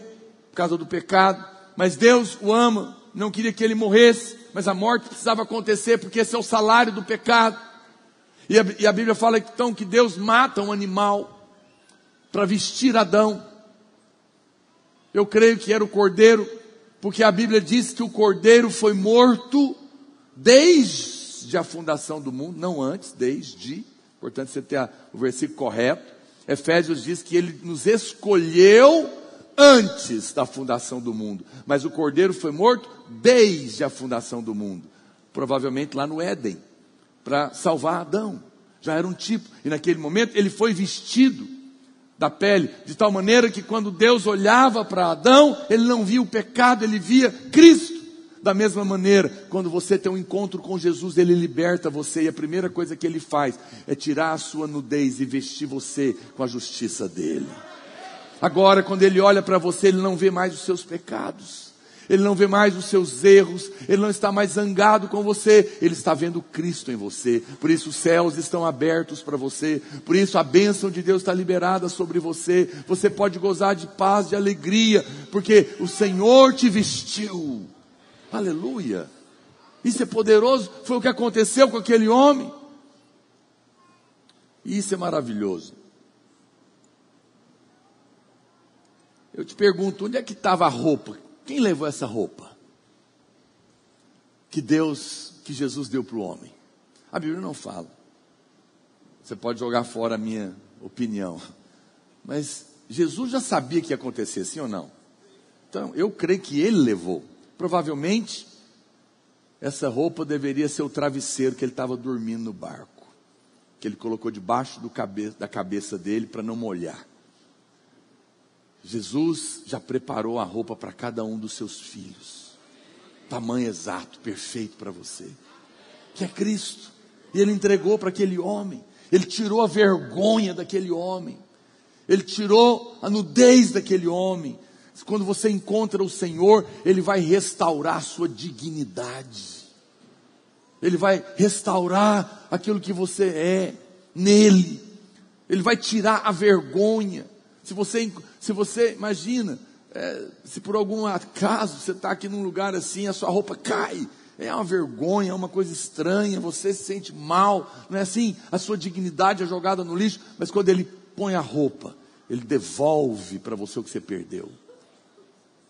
por causa do pecado, mas Deus o ama, não queria que ele morresse, mas a morte precisava acontecer porque esse é o salário do pecado. E a, e a Bíblia fala então que Deus mata um animal para vestir Adão. Eu creio que era o cordeiro, porque a Bíblia diz que o cordeiro foi morto desde a fundação do mundo, não antes, desde. Portanto, você tem a, o versículo correto. Efésios diz que ele nos escolheu antes da fundação do mundo, mas o cordeiro foi morto desde a fundação do mundo, provavelmente lá no Éden para salvar Adão. Já era um tipo. E naquele momento ele foi vestido da pele, de tal maneira que quando Deus olhava para Adão, ele não via o pecado, ele via Cristo. Da mesma maneira, quando você tem um encontro com Jesus, ele liberta você e a primeira coisa que ele faz é tirar a sua nudez e vestir você com a justiça dele. Agora, quando ele olha para você, ele não vê mais os seus pecados. Ele não vê mais os seus erros, ele não está mais zangado com você, ele está vendo Cristo em você. Por isso os céus estão abertos para você, por isso a bênção de Deus está liberada sobre você. Você pode gozar de paz, de alegria, porque o Senhor te vestiu. Aleluia! Isso é poderoso, foi o que aconteceu com aquele homem. Isso é maravilhoso. Eu te pergunto, onde é que estava a roupa? Quem levou essa roupa? Que Deus, que Jesus deu para o homem. A Bíblia não fala. Você pode jogar fora a minha opinião. Mas Jesus já sabia que ia acontecer, sim ou não? Então, eu creio que ele levou. Provavelmente, essa roupa deveria ser o travesseiro que ele estava dormindo no barco. Que ele colocou debaixo cabe da cabeça dele para não molhar. Jesus já preparou a roupa para cada um dos seus filhos. Tamanho exato, perfeito para você. Que é Cristo. E ele entregou para aquele homem. Ele tirou a vergonha daquele homem. Ele tirou a nudez daquele homem. Quando você encontra o Senhor, Ele vai restaurar a sua dignidade. Ele vai restaurar aquilo que você é nele. Ele vai tirar a vergonha. Se você, se você imagina, é, se por algum acaso você está aqui num lugar assim, a sua roupa cai, é uma vergonha, é uma coisa estranha, você se sente mal, não é assim? A sua dignidade é jogada no lixo, mas quando ele põe a roupa, ele devolve para você o que você perdeu.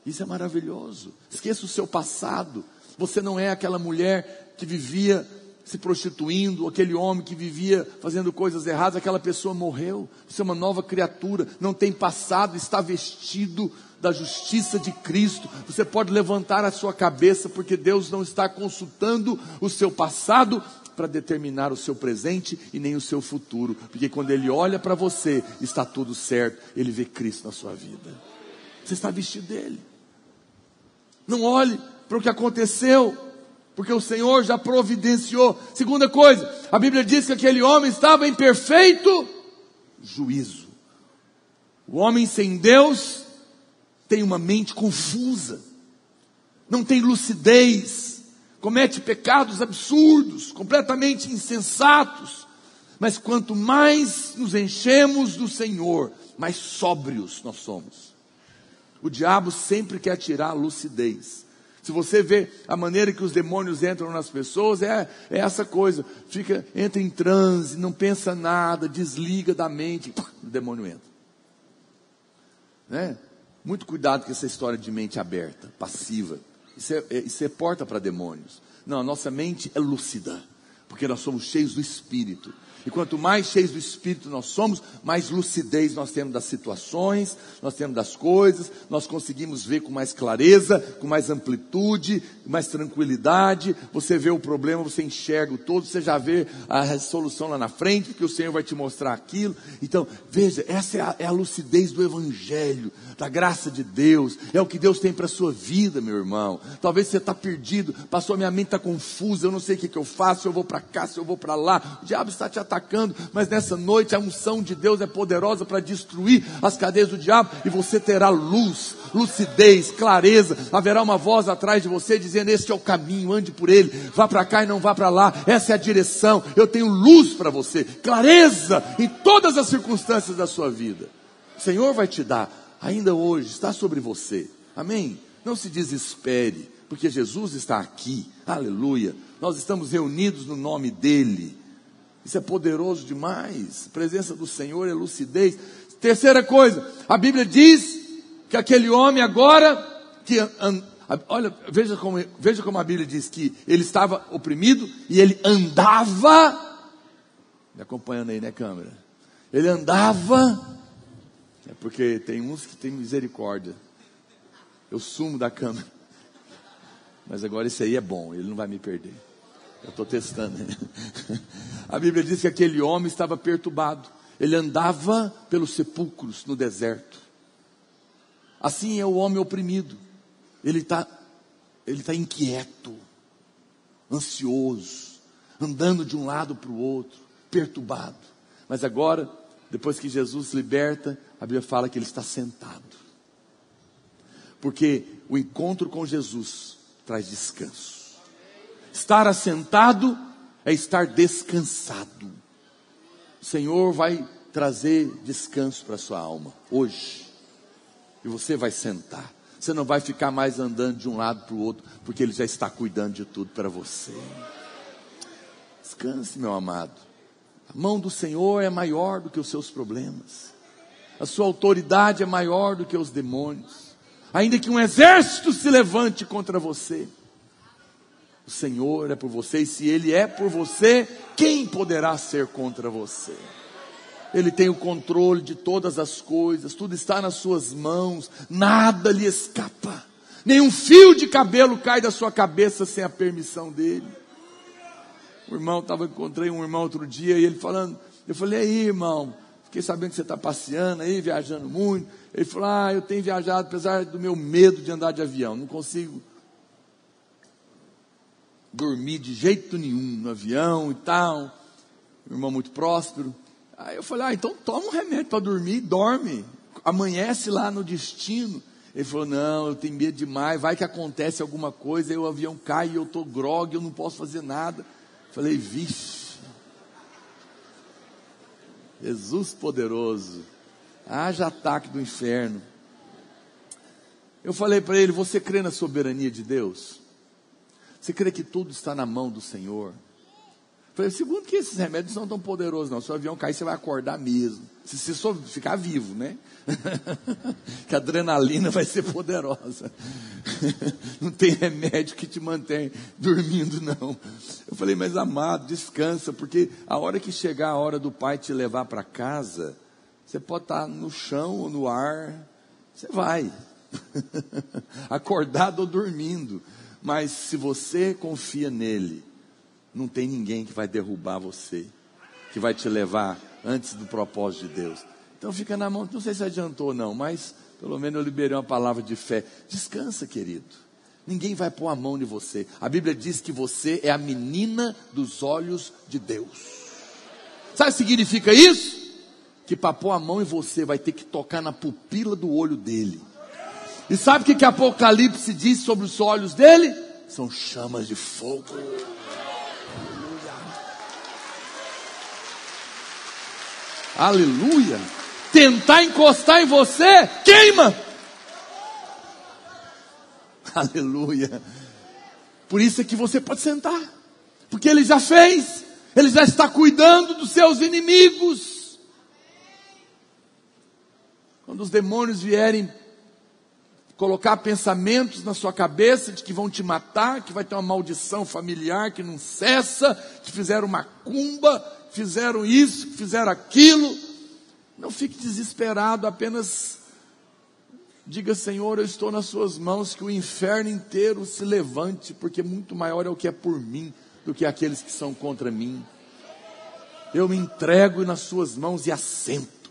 Isso é maravilhoso. Esqueça o seu passado. Você não é aquela mulher que vivia se prostituindo, aquele homem que vivia fazendo coisas erradas, aquela pessoa morreu. Você é uma nova criatura, não tem passado, está vestido da justiça de Cristo. Você pode levantar a sua cabeça, porque Deus não está consultando o seu passado para determinar o seu presente e nem o seu futuro, porque quando Ele olha para você, está tudo certo, Ele vê Cristo na sua vida. Você está vestido dele. Não olhe para o que aconteceu, porque o Senhor já providenciou. Segunda coisa, a Bíblia diz que aquele homem estava em perfeito juízo. O homem sem Deus tem uma mente confusa, não tem lucidez, comete pecados absurdos, completamente insensatos. Mas quanto mais nos enchemos do Senhor, mais sóbrios nós somos. O diabo sempre quer tirar a lucidez. Se você vê a maneira que os demônios entram nas pessoas, é, é essa coisa. Fica, entra em transe, não pensa nada, desliga da mente, o demônio entra. Né? Muito cuidado com essa história de mente aberta, passiva. Isso é, é isso é porta para demônios. Não, a nossa mente é lúcida, porque nós somos cheios do Espírito. E quanto mais cheios do Espírito nós somos, mais lucidez nós temos das situações, nós temos das coisas, nós conseguimos ver com mais clareza, com mais amplitude, mais tranquilidade. Você vê o problema, você enxerga o todo, você já vê a solução lá na frente, porque o Senhor vai te mostrar aquilo. Então, veja, essa é a, é a lucidez do Evangelho, da graça de Deus, é o que Deus tem para a sua vida, meu irmão. Talvez você está perdido, passou, minha mente está confusa, eu não sei o que, que eu faço, se eu vou para cá, se eu vou para lá, o diabo está te atacando, mas nessa noite a unção de Deus é poderosa para destruir as cadeias do diabo e você terá luz, lucidez, clareza. Haverá uma voz atrás de você dizendo: Este é o caminho, ande por ele, vá para cá e não vá para lá, essa é a direção. Eu tenho luz para você, clareza em todas as circunstâncias da sua vida. O Senhor vai te dar, ainda hoje, está sobre você. Amém? Não se desespere, porque Jesus está aqui. Aleluia. Nós estamos reunidos no nome dEle. Isso é poderoso demais. A presença do Senhor é lucidez. Terceira coisa, a Bíblia diz que aquele homem agora, que olha, veja como, veja como a Bíblia diz que ele estava oprimido e ele andava, me acompanhando aí, né, câmera? Ele andava, é porque tem uns que tem misericórdia. Eu sumo da câmera. Mas agora esse aí é bom, ele não vai me perder. Eu estou testando. A Bíblia diz que aquele homem estava perturbado. Ele andava pelos sepulcros no deserto. Assim é o homem oprimido. Ele está ele tá inquieto, ansioso, andando de um lado para o outro, perturbado. Mas agora, depois que Jesus liberta, a Bíblia fala que ele está sentado. Porque o encontro com Jesus traz descanso. Estar assentado é estar descansado. O Senhor vai trazer descanso para sua alma hoje. E você vai sentar. Você não vai ficar mais andando de um lado para o outro, porque Ele já está cuidando de tudo para você. Descanse, meu amado. A mão do Senhor é maior do que os seus problemas. A sua autoridade é maior do que os demônios. Ainda que um exército se levante contra você, o Senhor é por você, e se Ele é por você, quem poderá ser contra você? Ele tem o controle de todas as coisas, tudo está nas suas mãos, nada lhe escapa, nenhum fio de cabelo cai da sua cabeça sem a permissão dele. O irmão estava, encontrei um irmão outro dia e ele falando, eu falei, aí irmão, fiquei sabendo que você está passeando aí, viajando muito. Ele falou, ah, eu tenho viajado, apesar do meu medo de andar de avião, não consigo dormir de jeito nenhum no avião e tal. Um irmão muito próspero. Aí eu falei, ah, então toma um remédio para dormir, dorme, amanhece lá no destino. Ele falou, não, eu tenho medo demais, vai que acontece alguma coisa, aí o avião cai e eu estou grog, eu não posso fazer nada. Falei, vixe, Jesus poderoso, haja ataque do inferno. Eu falei para ele, você crê na soberania de Deus? Você crê que tudo está na mão do Senhor? Falei, segundo que esses remédios não são tão poderosos, não. Se o avião cair, você vai acordar mesmo. Se você só ficar vivo, né? que a adrenalina vai ser poderosa. não tem remédio que te mantém dormindo, não. Eu falei, mas amado, descansa, porque a hora que chegar a hora do pai te levar para casa, você pode estar no chão ou no ar, você vai. Acordado ou dormindo. Mas se você confia nele, não tem ninguém que vai derrubar você, que vai te levar antes do propósito de Deus. Então fica na mão, não sei se adiantou ou não, mas pelo menos eu liberei uma palavra de fé. Descansa, querido. Ninguém vai pôr a mão em você. A Bíblia diz que você é a menina dos olhos de Deus. Sabe o que significa isso? Que para pôr a mão em você vai ter que tocar na pupila do olho dele. E sabe o que, que Apocalipse diz sobre os olhos dele? São chamas de fogo. Aleluia. Tentar encostar em você, queima. Aleluia. Por isso é que você pode sentar. Porque ele já fez. Ele já está cuidando dos seus inimigos. Quando os demônios vierem colocar pensamentos na sua cabeça de que vão te matar, que vai ter uma maldição familiar que não cessa, que fizeram uma cumba, fizeram isso, fizeram aquilo. Não fique desesperado, apenas diga: Senhor, eu estou nas Suas mãos, que o inferno inteiro se levante, porque muito maior é o que é por mim do que aqueles que são contra mim. Eu me entrego nas Suas mãos e assento,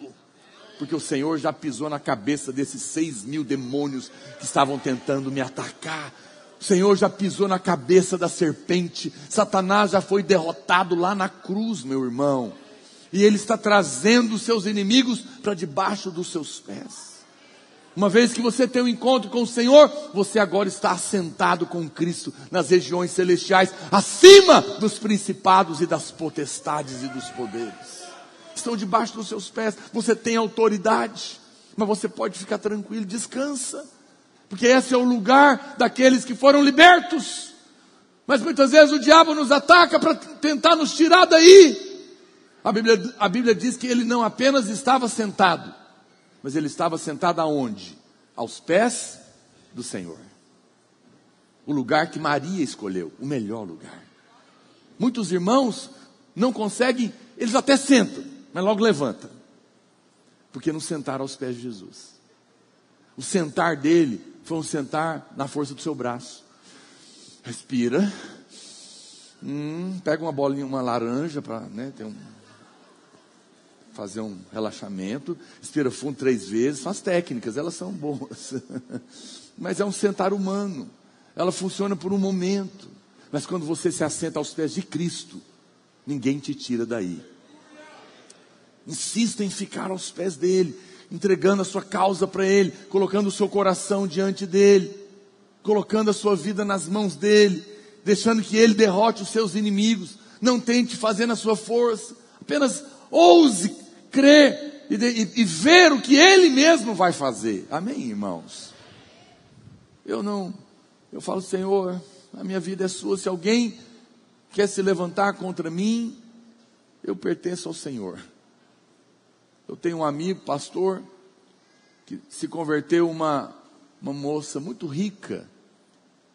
porque o Senhor já pisou na cabeça desses seis mil demônios que estavam tentando me atacar. O Senhor já pisou na cabeça da serpente. Satanás já foi derrotado lá na cruz, meu irmão. E ele está trazendo os seus inimigos para debaixo dos seus pés. Uma vez que você tem um encontro com o Senhor, você agora está assentado com Cristo nas regiões celestiais, acima dos principados e das potestades e dos poderes. Estão debaixo dos seus pés, você tem autoridade, mas você pode ficar tranquilo, descansa porque esse é o lugar daqueles que foram libertos. Mas muitas vezes o diabo nos ataca para tentar nos tirar daí. A Bíblia, a Bíblia diz que ele não apenas estava sentado, mas ele estava sentado aonde? Aos pés do Senhor. O lugar que Maria escolheu, o melhor lugar. Muitos irmãos não conseguem, eles até sentam, mas logo levantam, porque não sentaram aos pés de Jesus. O sentar dele foi um sentar na força do seu braço. Respira. Hum, pega uma bolinha, uma laranja para né, um, fazer um relaxamento. Respira fundo três vezes. São as técnicas, elas são boas. Mas é um sentar humano. Ela funciona por um momento. Mas quando você se assenta aos pés de Cristo, ninguém te tira daí. Insista em ficar aos pés dele. entregando a sua causa para Ele, colocando o seu coração diante dEle, colocando a sua vida nas mãos dEle, deixando que Ele derrote os seus inimigos. Não tente fazer na sua força, apenas ouse crer e, e, e ver o que Ele mesmo vai fazer. Amém, irmãos? Eu não, eu falo, Senhor, a minha vida é sua. Se alguém quer se levantar contra mim, eu pertenço ao Senhor. Eu tenho um amigo, pastor, que se converteu uma, uma moça muito rica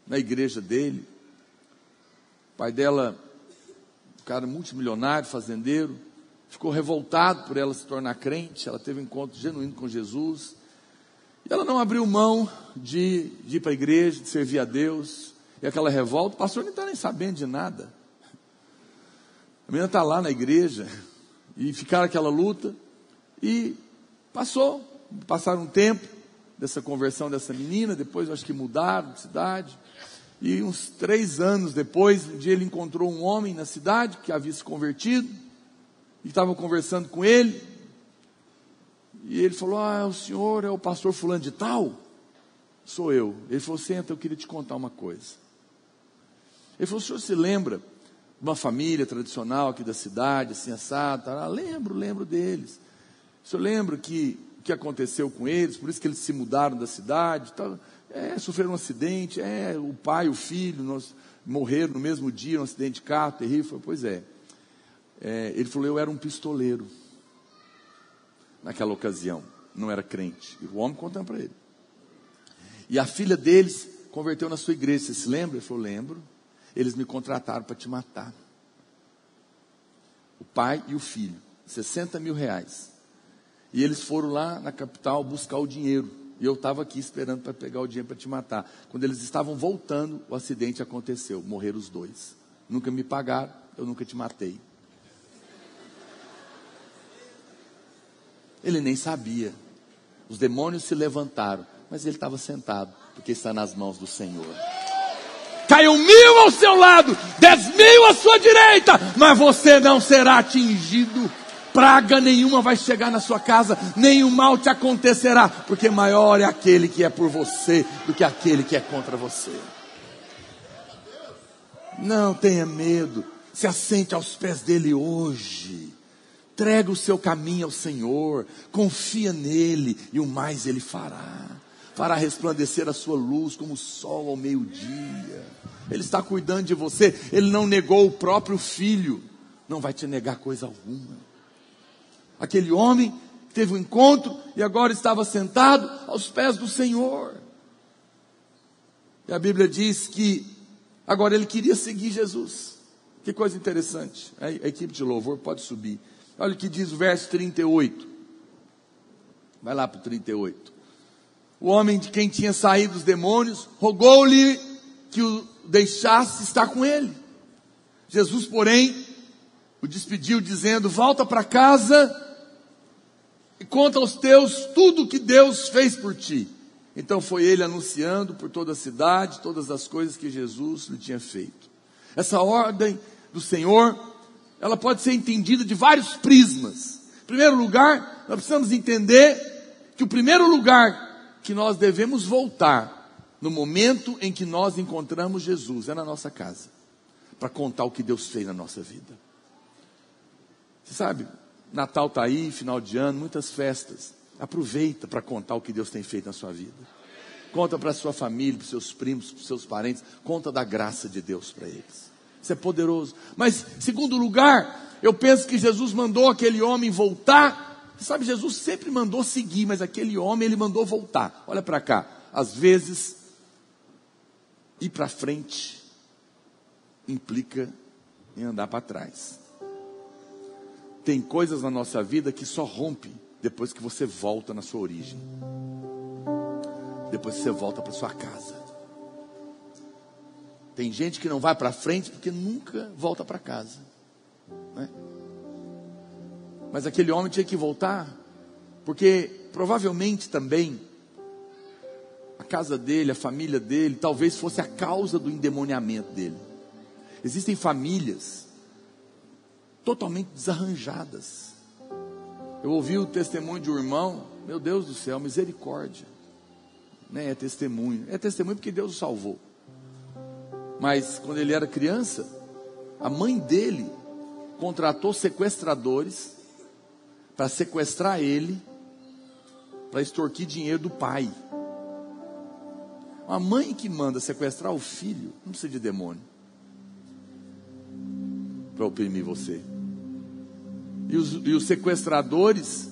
na igreja dele. O pai dela, um cara multimilionário, fazendeiro, ficou revoltado por ela se tornar crente. Ela teve um encontro genuíno com Jesus. E ela não abriu mão de, de ir para a igreja, de servir a Deus. E aquela revolta, o pastor não está nem sabendo de nada. A menina está lá na igreja e ficaram aquela luta. E passou, passaram um tempo dessa conversão dessa menina, depois acho que mudaram de cidade. E uns três anos depois, um dia ele encontrou um homem na cidade que havia se convertido, e estava conversando com ele. E ele falou: Ah, o senhor é o pastor fulano de tal? Sou eu. Ele falou: Senta, eu queria te contar uma coisa. Ele falou: O senhor se lembra de uma família tradicional aqui da cidade, assim assado? Tá? lembro, lembro deles. Senhor lembra que o que aconteceu com eles, por isso que eles se mudaram da cidade? Tá? É, sofreram um acidente, é, o pai o filho nós, morreram no mesmo dia, um acidente de carro terrível. Falei, pois é. é. Ele falou, eu era um pistoleiro naquela ocasião, não era crente. E o homem contando para ele. E a filha deles converteu na sua igreja, você se lembra? Ele falou, lembro. Eles me contrataram para te matar. O pai e o filho, 60 mil reais. E eles foram lá na capital buscar o dinheiro. E eu estava aqui esperando para pegar o dinheiro para te matar. Quando eles estavam voltando, o acidente aconteceu. Morreram os dois. Nunca me pagaram, eu nunca te matei. Ele nem sabia. Os demônios se levantaram, mas ele estava sentado, porque está nas mãos do Senhor. Caiu mil ao seu lado, dez mil à sua direita, mas você não será atingido praga nenhuma vai chegar na sua casa, nenhum mal te acontecerá, porque maior é aquele que é por você do que aquele que é contra você. Não tenha medo, se assente aos pés dele hoje. Entrega o seu caminho ao Senhor, confia nele e o mais ele fará. Fará resplandecer a sua luz como o sol ao meio-dia. Ele está cuidando de você, ele não negou o próprio filho, não vai te negar coisa alguma. Aquele homem teve um encontro e agora estava sentado aos pés do Senhor. E a Bíblia diz que agora ele queria seguir Jesus. Que coisa interessante. A equipe de louvor pode subir. Olha o que diz o verso 38. Vai lá para o 38. O homem de quem tinha saído os demônios rogou-lhe que o deixasse estar com ele. Jesus, porém, o despediu, dizendo: Volta para casa e conta aos teus tudo o que Deus fez por ti. Então foi ele anunciando por toda a cidade todas as coisas que Jesus lhe tinha feito. Essa ordem do Senhor, ela pode ser entendida de vários prismas. Em primeiro lugar, nós precisamos entender que o primeiro lugar que nós devemos voltar no momento em que nós encontramos Jesus é na nossa casa, para contar o que Deus fez na nossa vida. Você sabe, Natal está aí, final de ano, muitas festas. Aproveita para contar o que Deus tem feito na sua vida. Conta para sua família, para seus primos, para seus parentes. Conta da graça de Deus para eles. Isso é poderoso. Mas, segundo lugar, eu penso que Jesus mandou aquele homem voltar. Sabe, Jesus sempre mandou seguir, mas aquele homem ele mandou voltar. Olha para cá. Às vezes, ir para frente implica em andar para trás. Tem coisas na nossa vida que só rompe depois que você volta na sua origem. Depois que você volta para sua casa. Tem gente que não vai para frente porque nunca volta para casa. Né? Mas aquele homem tinha que voltar, porque provavelmente também a casa dele, a família dele, talvez fosse a causa do endemoniamento dele. Existem famílias totalmente desarranjadas. Eu ouvi o testemunho de um irmão, meu Deus do céu, misericórdia. Nem é testemunho, é testemunho porque Deus o salvou. Mas quando ele era criança, a mãe dele contratou sequestradores para sequestrar ele, para extorquir dinheiro do pai. Uma mãe que manda sequestrar o filho, não precisa de demônio para oprimir você. E os, e os sequestradores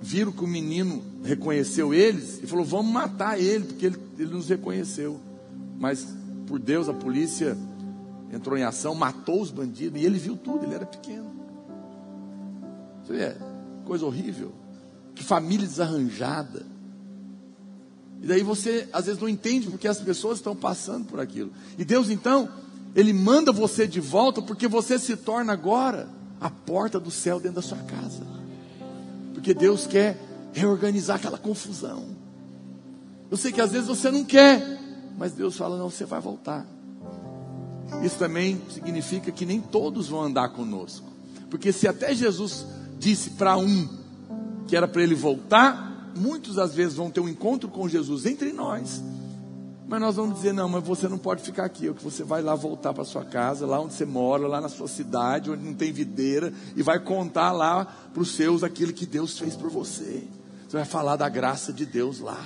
viram que o menino reconheceu eles e falou: Vamos matar ele, porque ele, ele nos reconheceu. Mas, por Deus, a polícia entrou em ação, matou os bandidos e ele viu tudo, ele era pequeno. Isso é coisa horrível. Que família desarranjada. E daí você às vezes não entende porque as pessoas estão passando por aquilo. E Deus então, Ele manda você de volta porque você se torna agora a porta do céu dentro da sua casa. Porque Deus quer reorganizar aquela confusão. Eu sei que às vezes você não quer, mas Deus fala: não, você vai voltar. Isso também significa que nem todos vão andar conosco. Porque se até Jesus disse para um que era para ele voltar, muitos às vezes vão ter um encontro com Jesus entre nós. Mas nós vamos dizer, não, mas você não pode ficar aqui, que você vai lá voltar para sua casa, lá onde você mora, lá na sua cidade, onde não tem videira, e vai contar lá para os seus aquilo que Deus fez por você. Você vai falar da graça de Deus lá.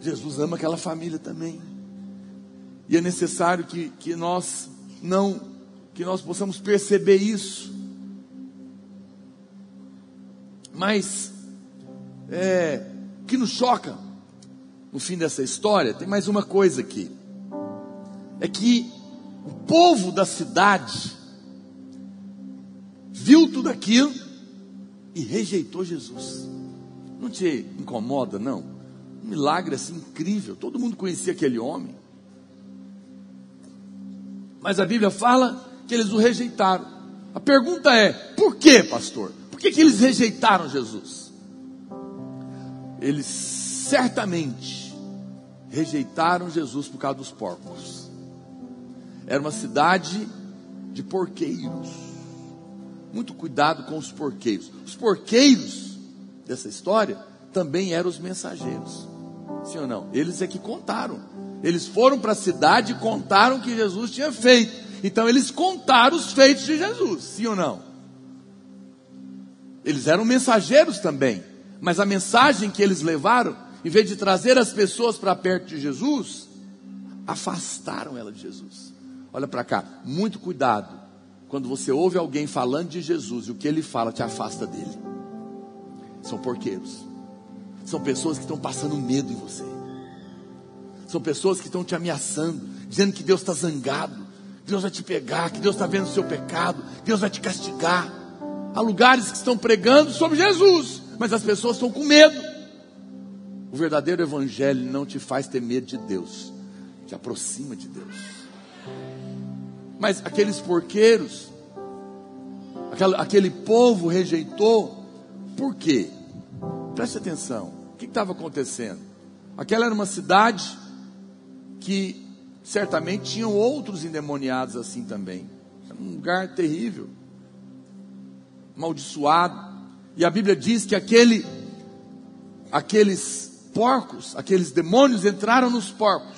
Jesus ama aquela família também. E é necessário que, que nós não, que nós possamos perceber isso. Mas, é, que nos choca no fim dessa história, tem mais uma coisa aqui. É que o povo da cidade viu tudo aquilo e rejeitou Jesus. Não te incomoda, não? Um milagre assim incrível. Todo mundo conhecia aquele homem. Mas a Bíblia fala que eles o rejeitaram. A pergunta é: por que, pastor? Por que, que eles rejeitaram Jesus? Eles certamente rejeitaram Jesus por causa dos porcos. Era uma cidade de porqueiros. Muito cuidado com os porqueiros. Os porqueiros dessa história também eram os mensageiros. Sim ou não? Eles é que contaram. Eles foram para a cidade e contaram o que Jesus tinha feito. Então eles contaram os feitos de Jesus, sim ou não? Eles eram mensageiros também, mas a mensagem que eles levaram, em vez de trazer as pessoas para perto de Jesus, afastaram ela de Jesus. Olha para cá, muito cuidado quando você ouve alguém falando de Jesus e o que ele fala te afasta dele. São porqueiros, são pessoas que estão passando medo em você. São pessoas que estão te ameaçando, dizendo que Deus está zangado, que Deus vai te pegar, que Deus está vendo o seu pecado, que Deus vai te castigar. Há lugares que estão pregando sobre Jesus, mas as pessoas estão com medo. O verdadeiro evangelho não te faz ter medo de Deus, te aproxima de Deus. Mas aqueles porqueiros, aquele, povo rejeitou, por quê? Preste atenção, o que estava acontecendo? Aquela era uma cidade que certamente tinham outros endemoniados assim também. Era um lugar terrível, amaldiçoado. E a Bíblia diz que aquele, aqueles porcos, aqueles demônios entraram nos porcos.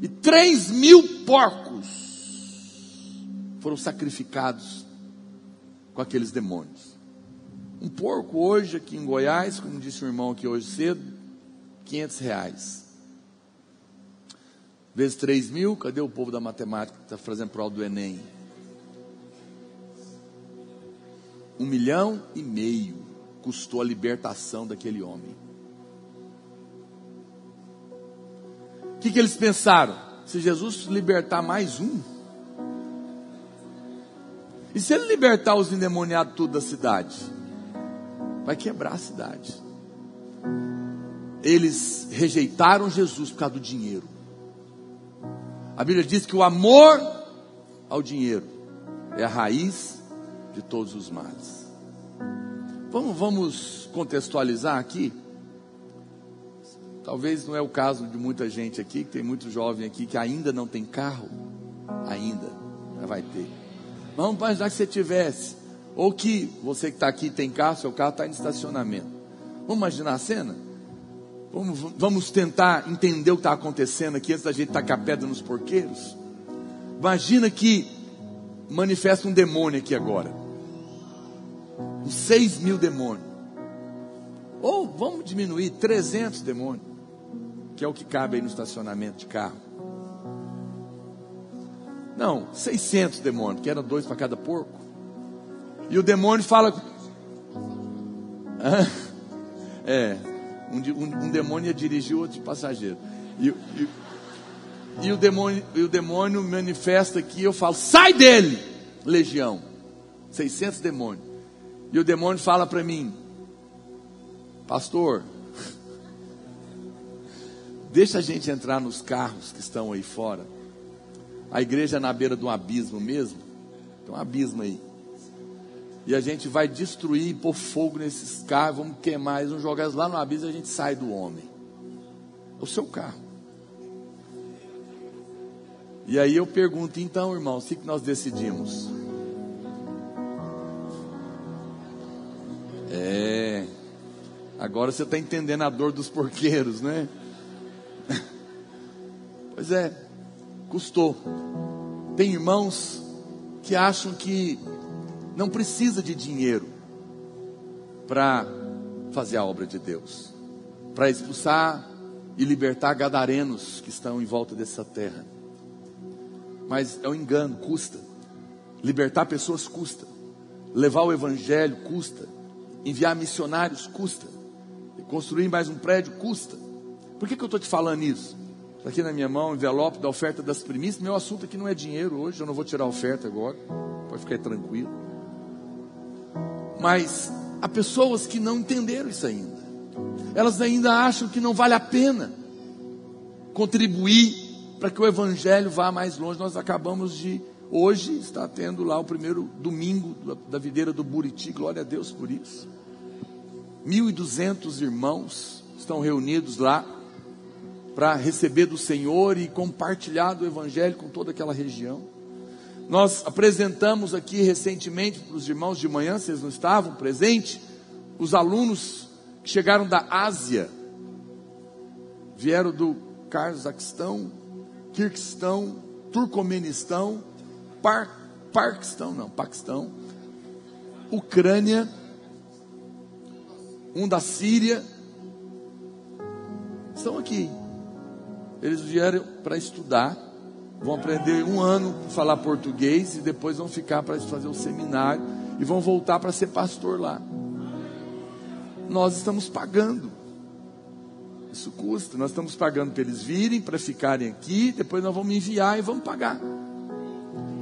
E três mil porcos foram sacrificados com aqueles demônios. Um porco hoje aqui em Goiás, como disse o irmão aqui hoje cedo, 500 reais vezes 3 mil, cadê o povo da matemática que está fazendo prova do Enem? Um milhão e meio custou a libertação daquele homem. Que, que eles pensaram? Se Jesus libertar mais um, e se ele libertar os endemoniados tudo da cidade? Vai quebrar a cidade. Eles rejeitaram Jesus por causa do dinheiro. A Bíblia diz que o amor ao dinheiro é a raiz de todos os males. Vamos, vamos contextualizar aqui. Talvez não é o caso de muita gente aqui, que tem muito jovem aqui que ainda não tem carro. Ainda, vai ter. Vamos imaginar que você tivesse Ou que você que está aqui tem carro, seu carro está em estacionamento. Vamos imaginar a cena? Vamos, vamos tentar entender o que está acontecendo aqui antes da gente tacar pedra nos porqueiros. Imagina que manifesta um demônio aqui agora. Uns 6 mil demônios. Ou vamos diminuir 300 demônios. Que é o que cabe aí no estacionamento de carro. Não, 600 demônios, que eram dois para cada porco. E o demônio fala. É, um, um, um demônio ia dirigir outro passageiro. E, e, e, o demônio, e o demônio manifesta aqui, eu falo, sai dele, legião. 600 demônios. E o demônio fala para mim, pastor, deixa a gente entrar nos carros que estão aí fora. A igreja é na beira de um abismo mesmo. Tem um abismo aí. E a gente vai destruir e pôr fogo nesses carros, vamos queimar, eles vão jogar lá no abismo e a gente sai do homem. É o seu carro. E aí eu pergunto, então, irmão, o que nós decidimos? É. Agora você está entendendo a dor dos porqueiros, né? Pois é, custou. Tem irmãos que acham que não precisa de dinheiro para fazer a obra de Deus, para expulsar e libertar gadarenos que estão em volta dessa terra. Mas é um engano, custa. Libertar pessoas custa. Levar o evangelho custa. Enviar missionários custa. construir mais um prédio custa. Por que, que eu estou te falando isso? Está aqui na minha mão, envelope da oferta das primícias. Meu assunto aqui não é dinheiro hoje, eu não vou tirar oferta agora. Pode ficar tranquilo. Mas há pessoas que não entenderam isso ainda. Elas ainda acham que não vale a pena contribuir para que o evangelho vá mais longe. Nós acabamos de hoje está tendo lá o primeiro domingo da videira do Buriti. Glória a Deus por isso. 1.200 irmãos estão reunidos lá para receber do Senhor e compartilhar do Evangelho com toda aquela região. Nós apresentamos aqui recentemente para os irmãos de manhã, vocês não estavam presentes, os alunos que chegaram da Ásia, vieram do Cazaquistão, Kirguistão, Turcomenistão, Par, Parquistão, não, Paquistão, Ucrânia, um da Síria, estão aqui. Eles vieram para estudar vão aprender um ano para falar português e depois vão ficar para fazer o seminário e vão voltar para ser pastor lá. Nós estamos pagando. Isso custa. Nós estamos pagando para eles virem, para ficarem aqui, depois nós vamos enviar e vamos pagar.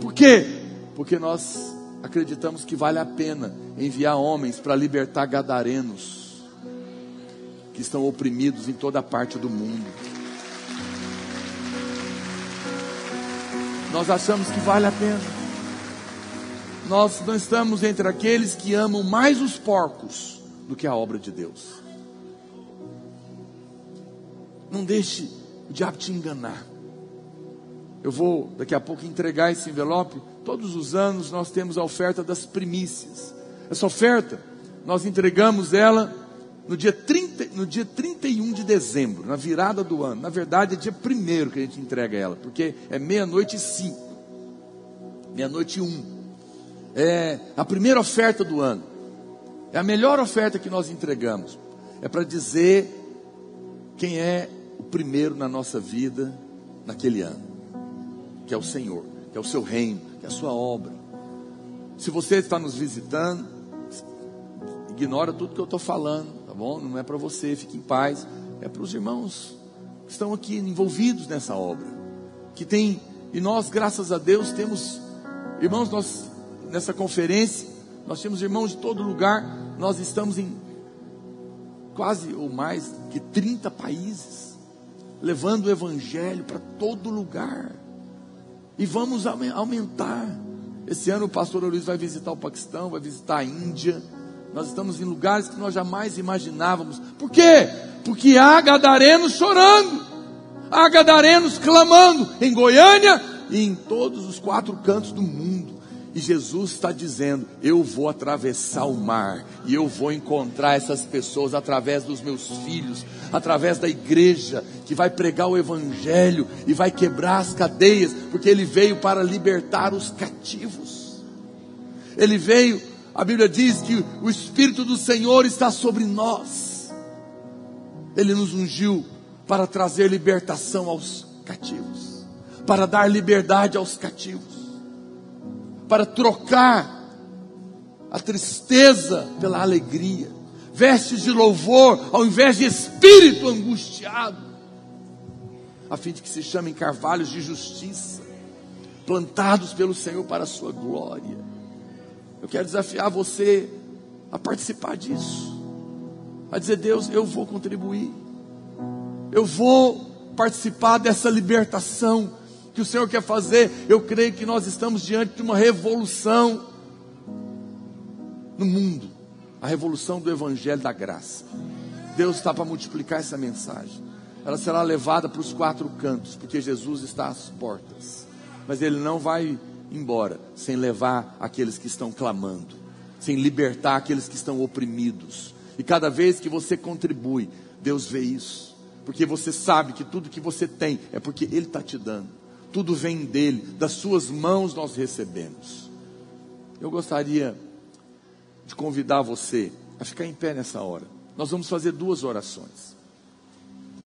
Por quê? Porque nós acreditamos que vale a pena enviar homens para libertar gadarenos que estão oprimidos em toda parte do mundo. Nós achamos que vale a pena. Nós não estamos entre aqueles que amam mais os porcos do que a obra de Deus. Não deixe o diabo te enganar. Eu vou daqui a pouco entregar esse envelope. Todos os anos nós temos a oferta das primícias. Essa oferta, nós entregamos ela no dia, 30, no dia 31 de dezembro, na virada do ano. Na verdade, é dia 1 que a gente entrega ela, porque é meia-noite e cinco. Meia-noite e um. É a primeira oferta do ano. É a melhor oferta que nós entregamos. É para dizer quem é o primeiro na nossa vida naquele ano. Que é o Senhor, que é o seu reino, que é a sua obra. Se você está nos visitando, ignora tudo que eu estou falando bom? Não é para você, fique em paz. É para os irmãos que estão aqui envolvidos nessa obra. Que tem, e nós, graças a Deus, temos, irmãos, nós, nessa conferência, nós temos irmãos de todo lugar, nós estamos em quase ou mais que 30 países, levando o Evangelho para todo lugar. E vamos aumentar. Esse ano o pastor Luiz vai visitar o Paquistão, vai visitar a Índia nós estamos em lugares que nós jamais imaginávamos. Por quê? Porque há gadarenos chorando, há gadarenos clamando em Goiânia e em todos os quatro cantos do mundo. E Jesus está dizendo: Eu vou atravessar o mar e eu vou encontrar essas pessoas através dos meus filhos, através da igreja que vai pregar o Evangelho e vai quebrar as cadeias, porque Ele veio para libertar os cativos. Ele veio, a Bíblia diz que o Espírito do Senhor está sobre nós. Ele nos ungiu para trazer libertação aos cativos, para dar liberdade aos cativos para trocar a tristeza pela alegria, vestes de louvor ao invés de espírito angustiado, a fim de que se chamem carvalhos de justiça, plantados pelo Senhor para a sua glória. Eu quero desafiar você a participar disso, a dizer: Deus, eu vou contribuir, eu vou participar dessa libertação que o Senhor quer fazer, eu creio que nós estamos diante de uma revolução no mundo a revolução do Evangelho da Graça. Deus está para multiplicar essa mensagem. Ela será levada para os quatro cantos, porque Jesus está às portas. Mas Ele não vai embora sem levar aqueles que estão clamando, sem libertar aqueles que estão oprimidos. E cada vez que você contribui, Deus vê isso, porque você sabe que tudo que você tem é porque Ele está te dando tudo vem dele, das suas mãos nós recebemos. Eu gostaria de convidar você a ficar em pé nessa hora. Nós vamos fazer duas orações.